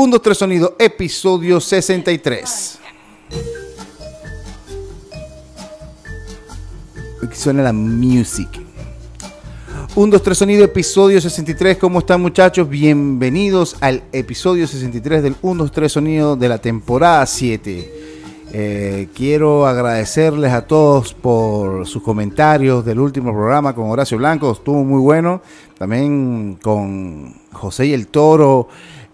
1, 2, 3 Sonido, episodio 63. Aquí suena la music. 1, 2, 3 Sonido, episodio 63. ¿Cómo están muchachos? Bienvenidos al episodio 63 del 1, 2, 3 Sonido de la temporada 7. Eh, quiero agradecerles a todos por sus comentarios del último programa con Horacio Blanco, estuvo muy bueno. También con José y el Toro,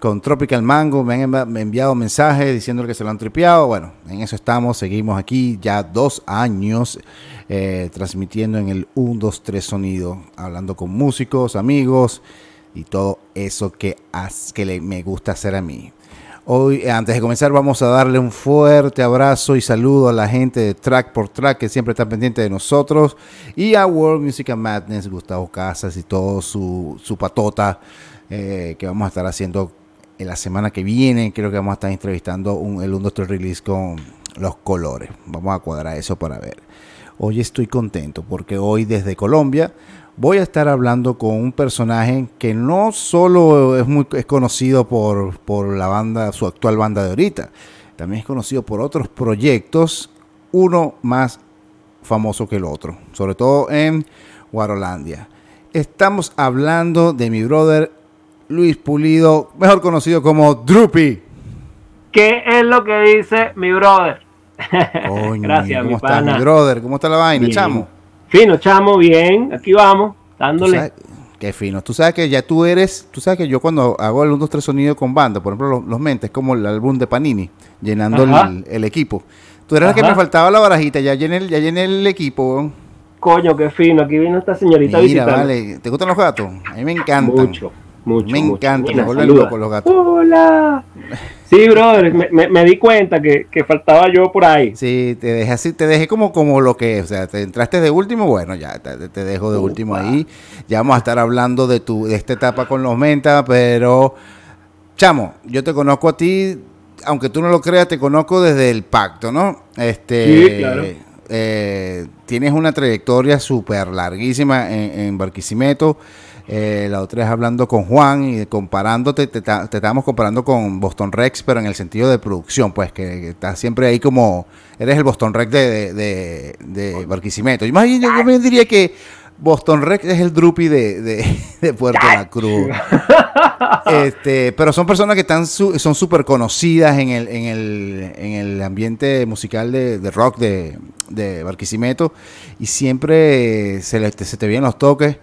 con Tropical Mango, me han enviado mensajes diciendo que se lo han tripeado. Bueno, en eso estamos, seguimos aquí ya dos años eh, transmitiendo en el 1, 2, 3 sonido, hablando con músicos, amigos y todo eso que, que me gusta hacer a mí. Hoy, antes de comenzar, vamos a darle un fuerte abrazo y saludo a la gente de Track por Track que siempre está pendiente de nosotros y a World Music Madness, Gustavo Casas y todo su, su patota eh, que vamos a estar haciendo en la semana que viene. Creo que vamos a estar entrevistando un, el 1, 2, Release con los colores. Vamos a cuadrar eso para ver. Hoy estoy contento porque hoy desde Colombia voy a estar hablando con un personaje que no solo es muy es conocido por, por la banda, su actual banda de ahorita, también es conocido por otros proyectos, uno más famoso que el otro, sobre todo en Guarolandia. Estamos hablando de mi brother Luis Pulido, mejor conocido como Droopy. ¿Qué es lo que dice mi brother? Gracias, ¿cómo mi está mi brother? ¿Cómo está la vaina, chamo? Fino, chamo, bien. Aquí vamos, dándole. Qué fino. Tú sabes que ya tú eres, tú sabes que yo cuando hago el 1, 2, 3 sonido con banda, por ejemplo, los, mentes, como el álbum de Panini, llenando el, equipo. Tú eras la que me faltaba la barajita, ya llené, ya llené el equipo. Coño, qué fino. Aquí vino esta señorita Mira, vale. ¿Te gustan los gatos? A mí me encantan. Mucho. Mucho, me encanta, me vuelven loco los gatos. Hola. Sí, brother, me, me, di cuenta que, que, faltaba yo por ahí. Sí, te dejé así, te dejé como, como lo que es. O sea, te entraste de último, bueno, ya te, te dejo de último ahí. Ya vamos a estar hablando de tu, de esta etapa con los menta, pero chamo, yo te conozco a ti, aunque tú no lo creas, te conozco desde el pacto, ¿no? Este sí, claro. Eh, tienes una trayectoria súper larguísima en, en Barquisimeto. Eh, la otra es hablando con Juan y comparándote, te, te, estábamos comparando con Boston Rex, pero en el sentido de producción, pues que, estás siempre ahí como, eres el Boston Rex de, de, de, Barquisimeto. Yo, más yo, me diría que Boston Rex es el Drupi de, de, Puerto La Cruz. este, pero son personas que están son súper conocidas en el, en, el, en el ambiente musical de, rock de, de Barquisimeto y siempre se, se te vienen los toques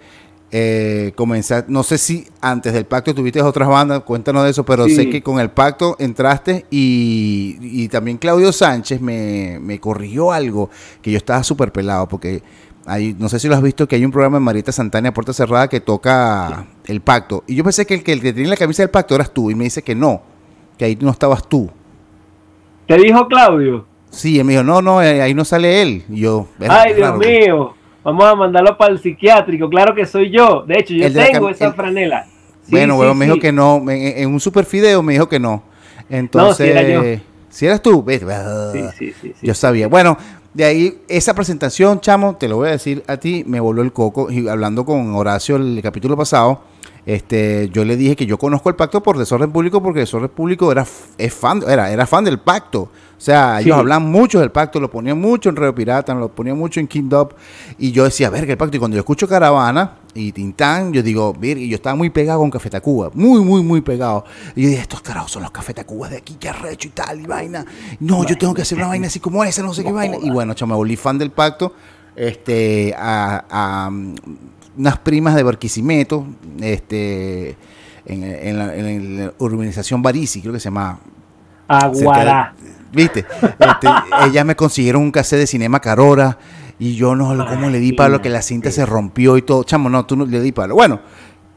eh, comenzar, no sé si antes del pacto tuviste otras bandas, cuéntanos de eso, pero sé que con el pacto entraste y, también Claudio Sánchez me, me, corrigió algo que yo estaba súper pelado porque hay, no sé si lo has visto que hay un programa en Marita Santana Puerta Cerrada que toca el pacto y yo pensé que el, que el que tenía la camisa del pacto eras tú y me dice que no, que ahí no estabas tú. ¿Te dijo Claudio? Sí, él me dijo, no, no, eh, ahí no sale él. Y yo, Ay, Dios mío. Vamos a mandarlo para el psiquiátrico. Claro que soy yo. De hecho, yo tengo esa franela. bueno, bueno, me dijo que no. En, un super fideo me dijo que no. Entonces, si, eras tú, yo sabía. Bueno, de ahí, esa presentación, chamo, te lo voy a decir a ti, me voló el coco. Y hablando con Horacio el capítulo pasado, este, yo le dije que yo conozco el pacto por Desorden Público porque Desorden Público era, es fan, era, era fan del pacto. O sea, ellos hablan mucho del pacto, lo ponían mucho en Río Pirata, lo ponían mucho en King Up. Y yo decía, ver, que el pacto. Y cuando yo escucho Caravana y Tintán, yo digo, ver, y yo estaba muy pegado con Café Tacuba, muy, muy, muy pegado. Y yo dije, estos carajos son los Café Tacuba de aquí, qué arrecho y tal, y vaina. No, yo tengo que hacer una vaina así como esa, no sé qué vaina. Y bueno, yo me fan del pacto. Este, a, unas primas de Barquisimeto, este, en, la, urbanización Barisi, creo que se llama. Aguará. ¿Viste? Este, ellas me consiguieron un cassette de Cinema Carora y yo no, ¿cómo le di palo? Que la cinta se rompió y todo. Chamo, no, tú no le di palo. Bueno,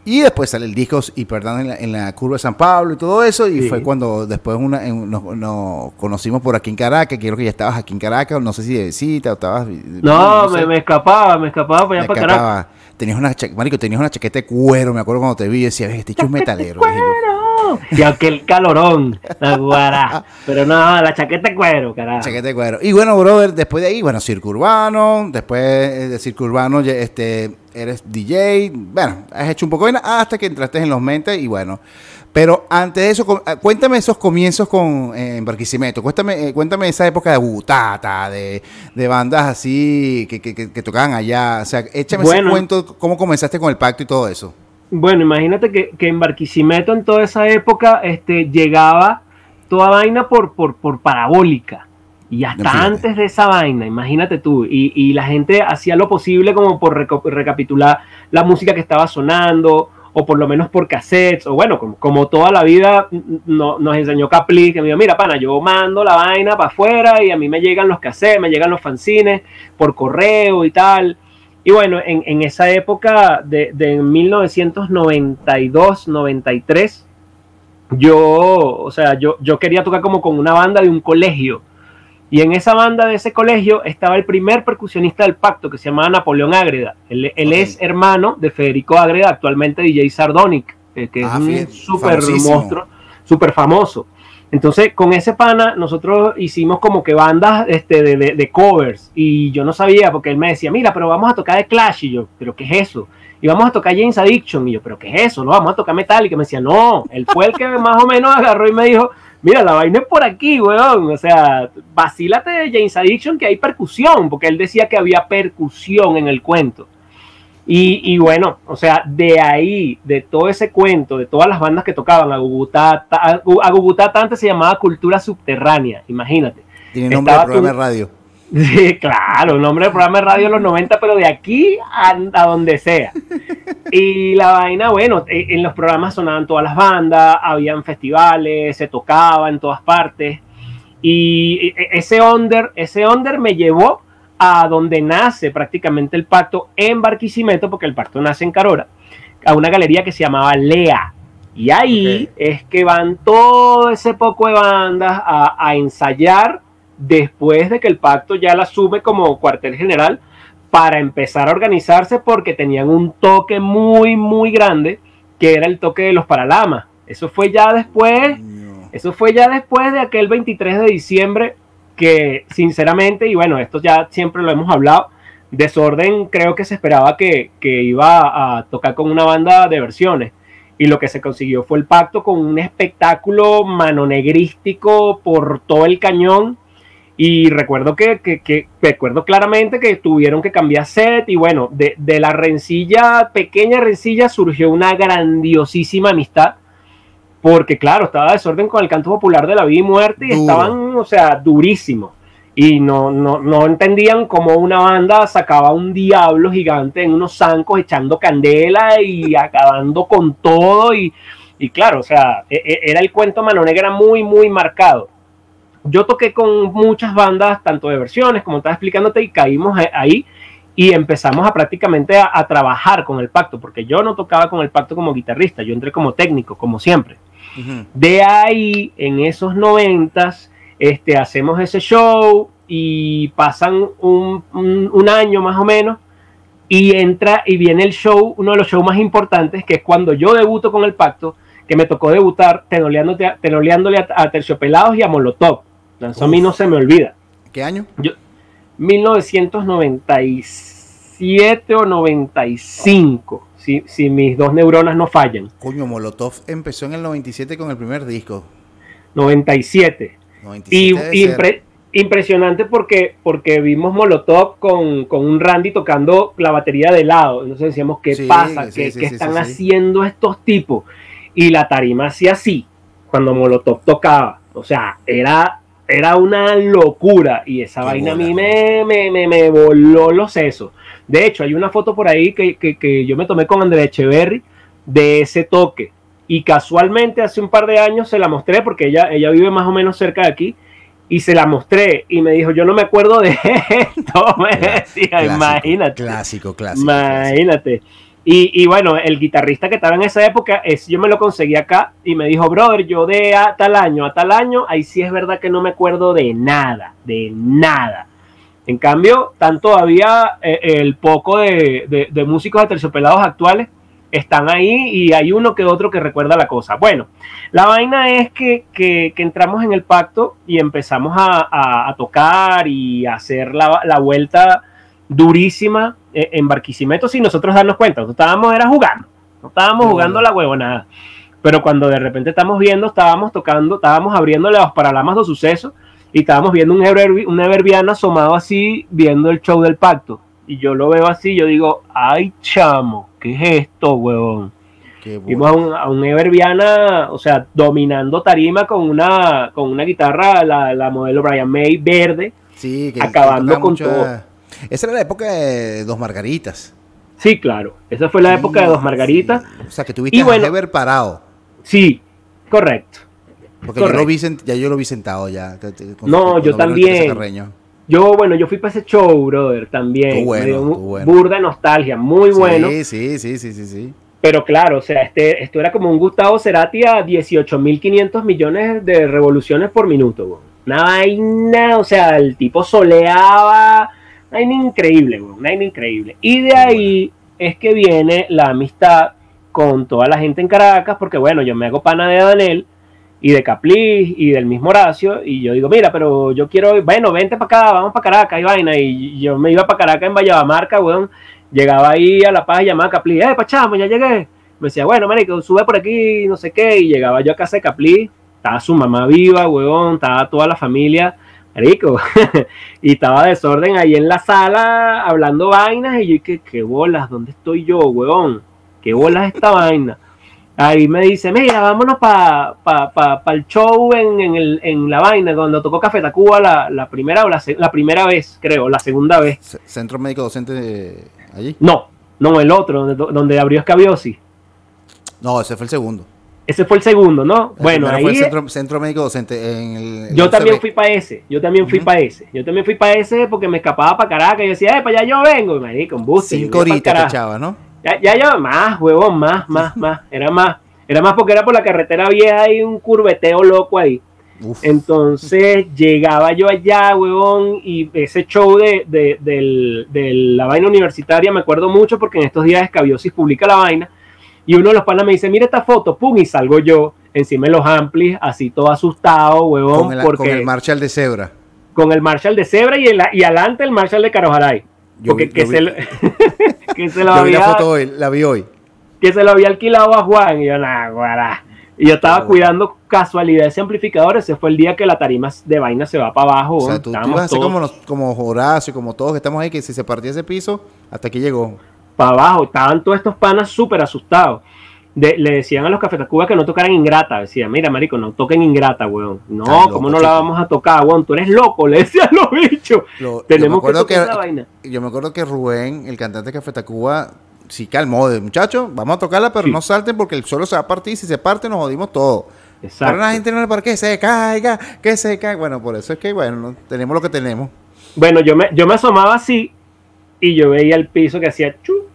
y después sale el disco y perdón en la, curva de San Pablo y todo eso. Y fue cuando después una, nos, conocimos por aquí en Caracas. Creo que ya estabas aquí en Caracas. No sé si de visita o estabas. No, me, escapaba, me escapaba para allá para Caracas. Tenías una, marico, tenías una chaqueta de cuero. Me acuerdo cuando te vi y decía, este hecho es metalero. y aquel calorón, la Pero no, la chaqueta de cuero, carajo. Chaqueta de cuero. Y bueno, brother, después de ahí, bueno, circo urbano, después de circo urbano, este, eres DJ, bueno, has hecho un poco de hasta que entraste en los mentes y bueno. Pero antes de eso, ah, cuéntame esos comienzos con eh, en Barquisimeto. Cuéntame, eh, cuéntame esa época de butata, de, bandas así que, que, tocaban allá. O sea, échame ese cuento, cómo comenzaste con el pacto y todo eso. Bueno, imagínate que, en Barquisimeto en toda esa época este, llegaba toda vaina por, por, por parabólica. Y hasta antes de esa vaina, imagínate tú, y, la gente hacía lo posible como por recapitular la música que estaba sonando, o por lo menos por cassettes, o bueno, como, toda la vida nos enseñó Capli, que me dijo, mira, pana, yo mando la vaina para afuera y a mí me llegan los cassettes, me llegan los fanzines por correo y tal. Y bueno, en, esa época de, de 1992, 93, yo, o sea, yo, yo quería tocar como con una banda de un colegio y en esa banda de ese colegio estaba el primer percusionista del pacto que se llamaba Napoleón Ágreda. Él, es hermano de Federico Ágreda, actualmente DJ Sardonic, eh, que es ah, un súper monstruo, súper famoso. Entonces, con ese pana, nosotros hicimos como que bandas este, de, covers. Y yo no sabía, porque él me decía, mira, pero vamos a tocar de Clash. Y yo, ¿pero qué es eso? Y vamos a tocar James Addiction. Y yo, ¿pero qué es eso? No, vamos a tocar Metallica. Y me decía, no, él fue el que más o menos agarró y me dijo, mira, la vaina es por aquí, weón. O sea, vacílate de James Addiction que hay percusión, porque él decía que había percusión en el cuento. Y, bueno, o sea, de ahí, de todo ese cuento, de todas las bandas que tocaban, Agugutata, Agugutata antes se llamaba Cultura Subterránea, imagínate. Tiene nombre de programa de radio. Sí, claro, nombre de programa de radio en los 90, pero de aquí a, a donde sea. Y la vaina, bueno, e, en los programas sonaban todas las bandas, habían festivales, se tocaba en todas partes. Y e, e, ese under, ese under me llevó a donde nace prácticamente el pacto en Barquisimeto, porque el pacto nace en Carora, a una galería que se llamaba Lea. Y ahí es que van todo ese poco de bandas a, a ensayar después de que el pacto ya la sube como cuartel general para empezar a organizarse porque tenían un toque muy, muy grande, que era el toque de los Paralamas. Eso fue ya después, eso fue ya después de aquel 23 de diciembre que sinceramente, y bueno, esto ya siempre lo hemos hablado, Desorden creo que se esperaba que, que iba a tocar con una banda de versiones y lo que se consiguió fue el pacto con un espectáculo manonegrístico por todo el cañón y recuerdo que, recuerdo claramente que tuvieron que cambiar set y bueno, de, la rencilla, pequeña rencilla, surgió una grandiosísima amistad. Porque claro, estaba desorden con el canto popular de la vida y muerte y estaban, o sea, durísimos. Y no, no, no entendían cómo una banda sacaba un diablo gigante en unos zancos echando candela y acabando con todo. Y, y claro, o sea, e, e, era el cuento mano negra muy, muy marcado yo toqué con muchas bandas, tanto de versiones, como estaba explicándote, y caímos ahí y empezamos a prácticamente a, trabajar con el pacto, porque yo no tocaba con el pacto como guitarrista, yo entré como técnico, como siempre. De ahí, en esos noventas, este, hacemos ese show y pasan un, un, año más o menos y entra y viene el show, uno de los shows más importantes, que es cuando yo debuto con el pacto, que me tocó debutar tenoleándole a, a Terciopelados y a Molotov. Eso a mí no se me olvida. ¿Qué año? Yo, 1997 o 95, si, si mis dos neuronas no fallan. Coño, Molotov empezó en el 97 con el primer disco. 97. y impresionante porque, porque vimos Molotov con, un Randy tocando la batería de lado. Entonces decíamos, ¿qué pasa? ¿Qué, ¿qué están haciendo estos tipos? Y la tarima hacía así, cuando Molotov tocaba. O sea, era era una locura y esa vaina a mí me, me, me, voló los sesos. De hecho, hay una foto por ahí que, yo me tomé con Andrea Echeverry de ese toque. Y casualmente hace un par de años se la mostré porque ella, ella vive más o menos cerca de aquí. Y se la mostré y me dijo, yo no me acuerdo de esto. Me decía, imagínate. Clásico, clásico. Imagínate. Y, bueno, el guitarrista que estaba en esa época, es, yo me lo conseguí acá y me dijo, brother, yo de a tal año a tal año, ahí sí es verdad que no me acuerdo de nada, de nada. En cambio, están todavía eh, el poco de, de, músicos de terciopelados actuales están ahí y hay uno que otro que recuerda la cosa. Bueno, la vaina es que, que, entramos en el pacto y empezamos a, a, tocar y a hacer la vuelta durísima en Barquisimeto sin nosotros darnos cuenta. Nosotros estábamos era jugando. No estábamos jugando la huevonada. Pero cuando de repente estamos viendo, estábamos tocando, estábamos abriéndole los paralamas de sucesos y estábamos viendo un, Ever, un Everviano asomado así, viendo el show del pacto. Y yo lo veo así, yo digo, ay chamo, ¿qué es esto, huevón? Vimos a un, a un Everviana, o sea, dominando tarima con una, con una guitarra, la, modelo Brian May verde, sí, que, acabando con todo. Esa era la época de Dos Margaritas. Sí, claro, esa fue la época de Dos Margaritas. O sea, que tuviste a Ever parado. Sí, correcto. Porque yo lo vi, ya yo lo vi sentado ya. no, yo también. Yo, bueno, yo fui para ese show, brother, también. Bueno, Burda nostalgia, muy bueno. Sí, sí, sí, sí, sí, Pero claro, o sea, este, esto era como un Gustavo Cerati a 18.500 millones de revoluciones por minuto, Una vaina, o sea, el tipo soleaba, vaina increíble, una increíble. Y de ahí es que viene la amistad con toda la gente en Caracas, porque bueno, yo me hago pana de Daniel y de Caplis y del mismo Horacio, y yo digo, mira, pero yo quiero, bueno, vente para acá, vamos para Caracas, y vaina, y yo me iba para Caracas en Vallamarca, weón, llegaba ahí a La Paz y llamaba a Caplis, eh, pachamo, ya llegué, me decía, bueno, marico, sube por aquí, no sé qué, y llegaba yo a casa de Caplis, estaba su mamá viva, weón, estaba toda la familia, marico, y estaba desorden ahí en la sala, hablando vainas, y yo, ¿qué, qué bolas? ¿Dónde estoy yo, weón? ¿Qué bolas esta vaina? Ahí me dice, mira, vámonos para pa, el show en, la vaina, cuando tocó Café Tacuba la, la primera o la, primera vez, creo, la segunda vez. ¿Centro médico docente allí? No, no, el otro, donde, donde abrió Escabiosi. No, ese fue el segundo. Ese fue el segundo, ¿no? bueno, ahí. Fue el centro, médico docente en el. yo también fui para ese. Yo también fui para ese. Yo también fui para ese porque me escapaba para Caracas y decía, eh, para allá yo vengo. Y me con bus. Cinco horitas echaba, ¿no? Ya, ya, ya, más, huevón, más, más, más. Era más. Era más porque era por la carretera vieja y un curveteo loco ahí. Entonces llegaba yo allá, huevón, y ese show de, de, la vaina universitaria me acuerdo mucho porque en estos días Escabiosis publica la vaina y uno de los panas me dice, mira esta foto, pum, y salgo yo encima de los amplis, así todo asustado, huevón. Con el, porque, con el Marshall de Zebra. Con el Marshall de Zebra y, el, y adelante el Marshall de Carojaray. Porque que, se, que se lo había, la foto hoy, la vi hoy. Que se lo había alquilado a Juan y yo, nada, guará. Y yo estaba cuidando casualidad ese amplificador. Ese fue el día que la tarima de vaina se va para abajo. O sea, tú, ibas así como, como Horacio, como todos que estamos ahí, que si se partía ese piso, hasta aquí llegó. Para abajo. Estaban todos estos panas súper asustados. le decían a los cafetacubas que no tocaran Ingrata. Decían, mira, marico, no toquen Ingrata, weón. No, ¿cómo no la vamos a tocar, weón? Tú eres loco, le decían los bichos. Tenemos que tocar esa vaina. Yo me acuerdo que Rubén, el cantante de Café Tacuba, sí calmó de muchachos, vamos a tocarla, pero no salten porque el suelo se va a partir. Si se parte, nos jodimos todo. Exacto. Pero la gente no le para que se caiga, que se caiga. Bueno, por eso es que, bueno, tenemos lo que tenemos. Bueno, yo me, yo me asomaba así y yo veía el piso que hacía chu,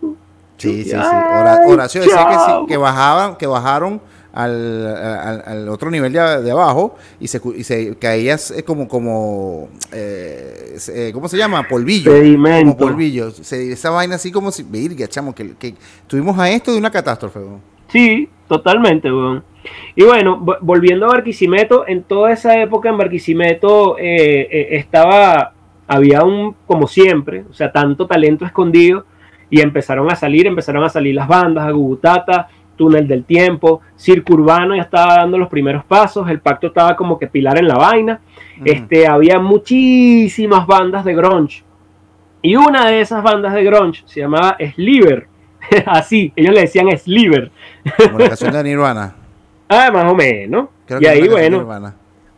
chu. Sí, sí, sí. Horacio decía que, sí, que bajaban, que bajaron al, al, otro nivel de, abajo y se, y se caía como, como eh, eh, ¿cómo se llama? Polvillo. Como polvillo. Se, esa vaina así como si, virga, chamo, que, que tuvimos a esto de una catástrofe. Sí, totalmente, weón. Y bueno, volviendo a Barquisimeto, en toda esa época en Barquisimeto eh, estaba, había un, como siempre, o sea, tanto talento escondido y empezaron a salir, empezaron a salir las bandas, a Gugutata, Túnel del Tiempo, Circo Urbano ya estaba dando los primeros pasos, el pacto estaba como que pilar en la vaina, este, había muchísimas bandas de grunge. Y una de esas bandas de grunge se llamaba Sliver, así, ellos le decían Sliver. Como la canción de Nirvana. ah, más o menos. y ahí, bueno,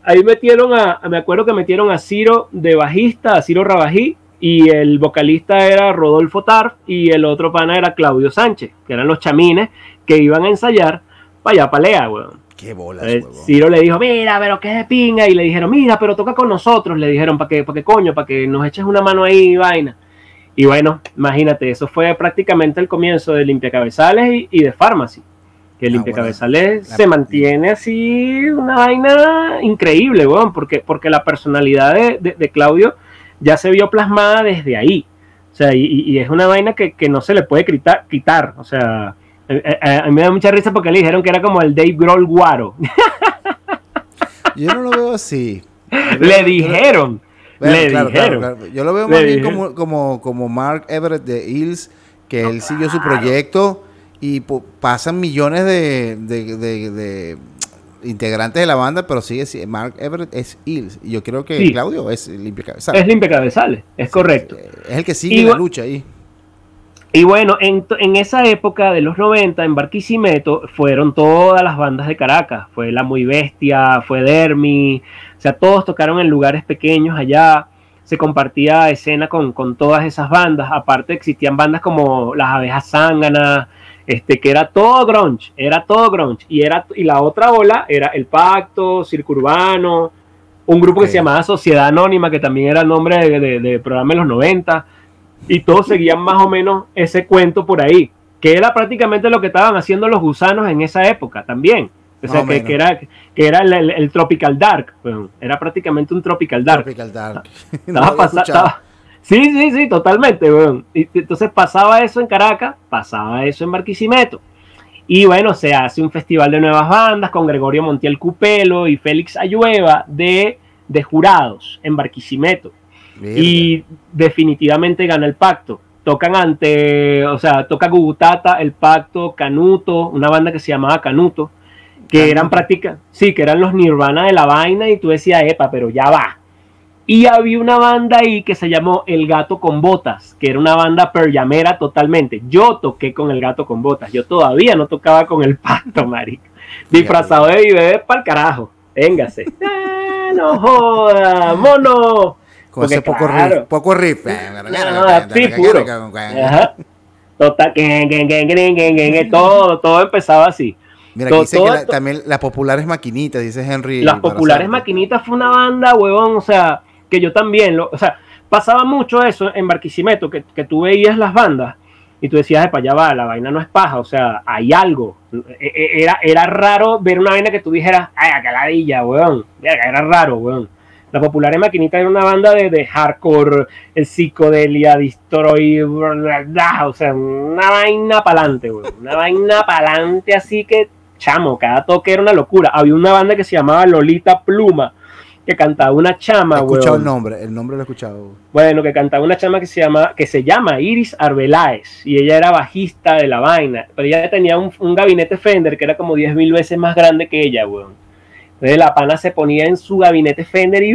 ahí metieron a, me acuerdo que metieron a Ciro de bajista, a Ciro Rabají, y el vocalista era Rodolfo Tarf y el otro pana era Claudio Sánchez, que eran los chamines que iban a ensayar para allá, para Lea, weón. Qué bolas, Ciro le dijo, mira, pero qué de pinga. Y le dijeron, mira, pero toca con nosotros. Le dijeron, ¿para qué, para qué coño? Para que nos eches una mano ahí, vaina. Y bueno, imagínate, eso fue prácticamente el comienzo de Limpia Cabezales y, de Pharmacy. Que ah, Limpia Cabezales se mantiene así, una vaina increíble, weón, porque, porque la personalidad de Claudio ya se vio plasmada desde ahí. O sea, y, es una vaina que, no se le puede quitar. quitar. O sea, eh, a, mí me da mucha risa porque le dijeron que era como el Dave Grohl guaro. Yo no lo veo así. le dijeron. le dijeron. Yo lo veo más bien como, como, como Mark Everett de Hills, que él siguió su proyecto Y pasan millones de, de, integrantes de la banda, pero sigue Mark Everett es Hills. Y yo creo que Claudio es Limpia Cabezales. Es Limpia Cabezales, es correcto. Es el que sigue la lucha ahí. Y bueno, en, en, esa época de los 90, en Barquisimeto, fueron todas las bandas de Caracas. Fue La Muy Bestia, fue Dermi, o sea, todos tocaron en lugares pequeños allá. Se compartía escena con, con todas esas bandas. Aparte existían bandas como Las Abejas Zánganas, este, que era todo grunge, era todo grunge. Y, era, y la otra ola era El Pacto, Circo Urbano, un grupo que se llamaba Sociedad Anónima, que también era el nombre de, de, programa de los 90 y todos seguían más o menos ese cuento por ahí, que era prácticamente lo que estaban haciendo los gusanos en esa época también. O sea, que, era, que era el, Tropical Dark, era prácticamente un Tropical Dark. Tropical Dark. sí, sí, sí, totalmente. Y, entonces pasaba eso en Caracas, pasaba eso en Barquisimeto. Y bueno, se hace un festival de nuevas bandas con Gregorio Montiel Cupelo y Félix Ayueva de, de jurados en Barquisimeto. Y definitivamente gana el pacto. Tocan ante, o sea, toca Gugutata, el pacto, Canuto, una banda que se llamaba Canuto, que eran prácticas, sí, que eran los Nirvana de la vaina y tú decías, epa, pero ya va. Y había una banda ahí que se llamó El Gato con Botas, que era una banda perllamera totalmente. Yo toqué con El Gato con Botas, yo todavía no tocaba con el pacto, marico. Disfrazado de bebé para el carajo. Véngase. Ah, no joda, mono. Con ese poco riff. Poco riff. sí, puro. Total, todo, todo empezaba así. Mira, aquí dice que también las populares maquinitas, dice Henry. Las populares maquinitas fue una banda, huevón, o sea, que yo también, lo, o sea, pasaba mucho eso en Barquisimeto, que, que tú veías las bandas y tú decías, para allá va, la vaina no es paja, o sea, hay algo. E, e, era, era raro ver una vaina que tú dijeras, ay, caladilla, weón. Era raro, weón. La Popular en Maquinita era una banda de, de hardcore, el psicodelia, destroy, o sea, una vaina pa'lante, weón. Una vaina pa'lante así que, chamo, cada toque era una locura. Había una banda que se llamaba Lolita Pluma, que cantaba una chama, He escuchado el nombre, el nombre lo he escuchado. Bueno, que cantaba una chama que se llama, que se llama Iris Arbeláez, y ella era bajista de la vaina, pero ella tenía un, un gabinete Fender que era como 10 mil veces más grande que ella, weón. Entonces la pana se ponía en su gabinete Fender y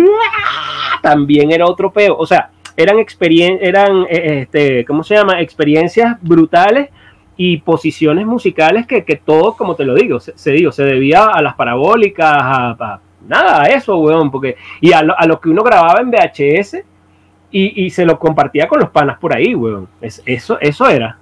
también era otro peo. O sea, eran experiencias, eran, eh, este, ¿cómo se llama? Experiencias brutales y posiciones musicales que, que todo, como te lo digo, se, se, se debía a las parabólicas, a, nada, a eso, weón, porque, y a lo, que uno grababa en VHS y, y, se lo compartía con los panas por ahí, weón. Es, eso, eso era.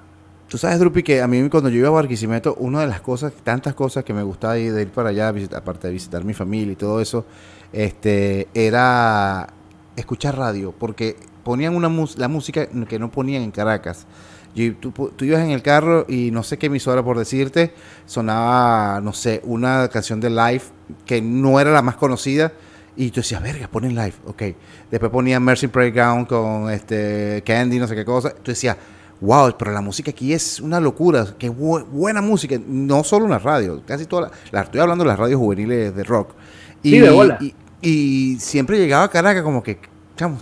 Tú sabes, Drupi, que a mí cuando yo iba a Barquisimeto, una de las cosas, tantas cosas que me gustaba ir, de ir para allá, aparte de visitar mi familia y todo eso, este, era escuchar radio, porque ponían una la música que no ponían en Caracas. Tú, ibas en el carro y no sé qué emisora por decirte, sonaba, no sé, una canción de live que no era la más conocida. Y tú decías, verga, ponen live, ok. Después ponían Mercy Playground con este Candy, no sé qué cosa. Tú decías, wow, pero la música aquí es una locura, qué buena música, no solo en la radio, casi toda la, estoy hablando de las radios juveniles de rock. Y, sí, de bola. Y, siempre llegaba a Caracas como que, chamo,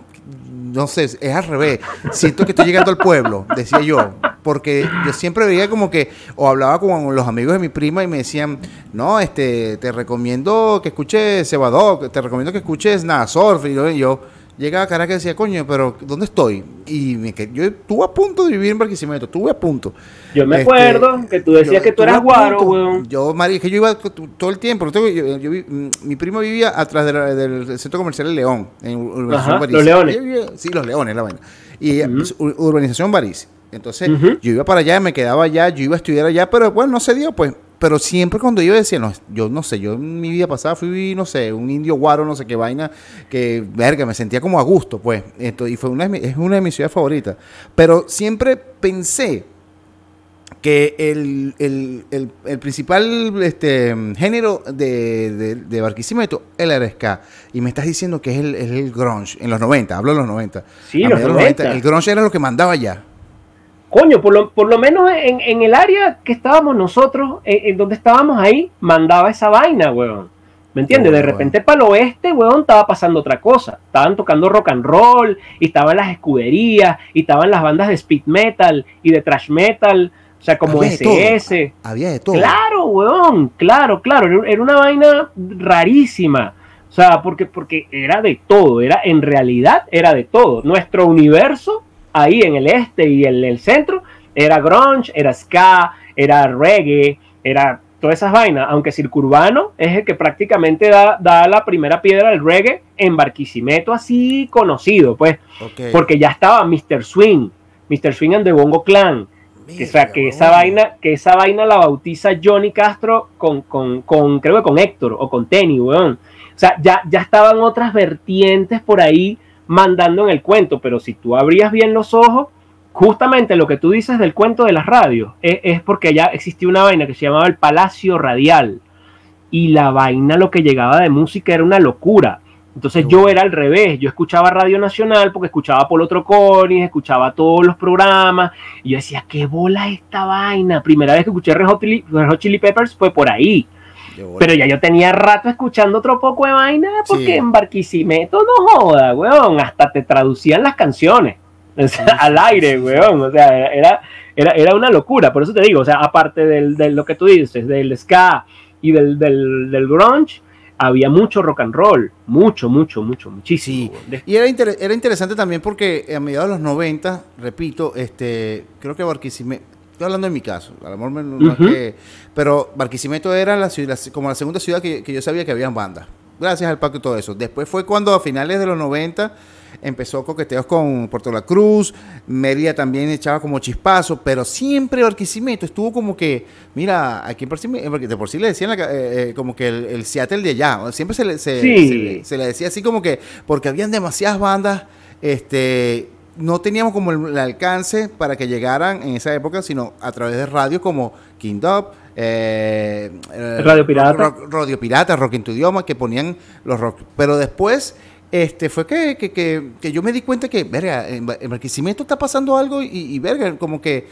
no sé, es al revés. Siento que estoy llegando al pueblo, decía yo, porque yo siempre veía como que, o hablaba con los amigos de mi prima y me decían, no, este, te recomiendo que escuches Cebador, te recomiendo que escuches nada, y yo llegaba a Caracas y decía, coño, pero ¿dónde estoy? Y me, yo estuve a punto de vivir en Barquisimeto, estuve a punto. Yo me este, acuerdo que tú decías que tú eras guaro, weón. Yo, María, que yo iba todo el tiempo. mi primo vivía atrás del centro comercial El León, en Urbanización Los Leones. sí, Los Leones, la vaina. Y pues, Urbanización Baris. Entonces, yo iba para allá, me quedaba allá, yo iba a estudiar allá, pero bueno, no se dio, pues pero siempre cuando yo decía, no, yo no sé, yo en mi vida pasada fui, no sé, un indio guaro, no sé qué vaina, que, verga, me sentía como a gusto, pues. Esto, y fue una, es una de mis ciudades favoritas. Pero siempre pensé que el, el, principal este, género de, de, Barquisimeto era el ska. Y me estás diciendo que es el, el grunge, en los 90, hablo de los 90. Sí, los 90. El grunge era lo que mandaba ya coño, por lo, por lo menos en, el área que estábamos nosotros, en, donde estábamos ahí, mandaba esa vaina, weón. ¿Me entiendes? de repente para el oeste, weón, estaba pasando otra cosa. Estaban tocando rock and roll, y estaban las escuderías, y estaban las bandas de speed metal y de thrash metal. O sea, como Había de. SS. Había de todo. Claro, weón, claro, claro. Era- Era una vaina rarísima. O sea, porque, porque era de todo. Era, en realidad era de todo. Nuestro universo, ahí en el este y en el centro, era grunge, era ska, era reggae, era todas esas vainas. Aunque Circurbano es el que prácticamente da, da la primera piedra del reggae en Barquisimeto, así conocido, pues. Porque ya estaba Mr. Swing, Mr. Swing and the Bongo Clan. Que, o sea, que esa vaina, que esa vaina la bautiza Johnny Castro con, con, con creo que con Héctor o con Tenny, weón. O sea, ya, ya estaban otras vertientes por ahí mandando en el cuento, pero si tú abrías bien los ojos, justamente lo que tú dices del cuento de las radios es, porque ya existía una vaina que se llamaba el Palacio Radial y la vaina lo que llegaba de música era una locura. Entonces yo era al revés, yo escuchaba Radio Nacional porque escuchaba Polo Troconis, escuchaba todos los programas y yo decía, ¿qué bola es esta vaina? Primera vez que escuché Red Chili Peppers fue por ahí. Pero ya yo tenía rato escuchando otro poco de vaina porque Sí. en Barquisimeto no joda, weón. Hasta te traducían las canciones o sea, Sí, sí, al aire, weón. O sea, era, era, era una locura. Por eso te digo, o sea, aparte del, de lo que tú dices, del ska y del, del, del grunge, había mucho rock and roll. Mucho, mucho, mucho, muchísimo. Sí. Y era, inter- era interesante también porque a mediados de los 90, repito, este, creo que Barquisimeto, estoy hablando en mi caso, a lo mejor me- no es Ujú. que- pero Barquisimeto era la ciudad, como la segunda ciudad que, que yo sabía que habían bandas. Gracias al pacto y todo eso. Después fue cuando a finales de los 90 empezó coqueteos con Puerto La Cruz, Mérida también echaba como chispazo, pero siempre Barquisimeto estuvo como que, mira, aquí en de por sí le decían la eh, eh, como que el, el Seattle de allá, siempre se le, se, Sí. se le- se le decía así como que, porque habían demasiadas bandas, este, no teníamos como el, el alcance para que llegaran en esa época, sino a través de radio como King Dub, eh, eh, Radio Pirata. Rock- Radio Pirata, Rock en tu idioma, que ponían los rock. Pero después este, fue que, que, que, que yo me di cuenta que, verga, en, en Barquisimeto está pasando algo y, y, verga, como que,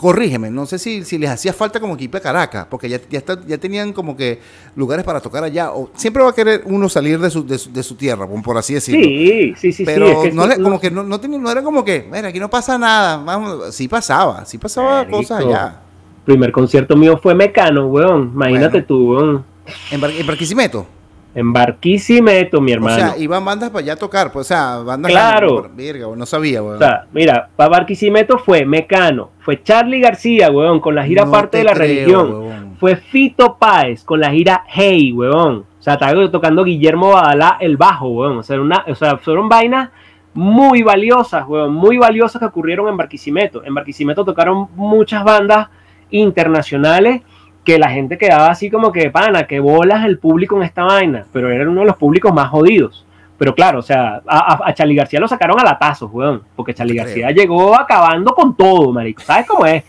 corrígeme, no sé si, si les hacía falta como ir a Caracas, porque ya, ya, está- ya tenían como que lugares para tocar allá, o siempre va a querer uno salir de su, de su, de su tierra, por así decirlo. Sí, sí, sí, Pero sí. es que no, le- como que no, no, tenía- no era como que, mira, aquí no pasa nada, vamos, sí pasaba, sí pasaba Marico. cosas allá. Primer concierto mío fue Mecano, weón. Imagínate Bueno. tú, weón. En, Bar- en Barquisimeto. En Barquisimeto, mi hermano. O sea, iban bandas para allá a tocar, pues, o sea, bandas Claro. que- Verga, no sabía, weón. O sea, mira, para Barquisimeto fue Mecano, fue Charlie García, weón, con la gira No Parte de la creo, Religión. weón. Fue Fito Páez con la gira Hey, weón. O sea, estaba tocando Guillermo Badalá el bajo, weón. O sea, una, o sea, fueron vainas muy valiosas, weón, muy valiosas que ocurrieron en Barquisimeto. En Barquisimeto tocaron muchas bandas internacionales que la gente quedaba así como que, pana, que bolas el público en esta vaina, pero era uno de los públicos más jodidos. Pero claro, o sea, a, a, Charlie García lo sacaron a latazos, weón, porque Charlie García llegó acabando con todo, marico. ¿Sabes cómo es?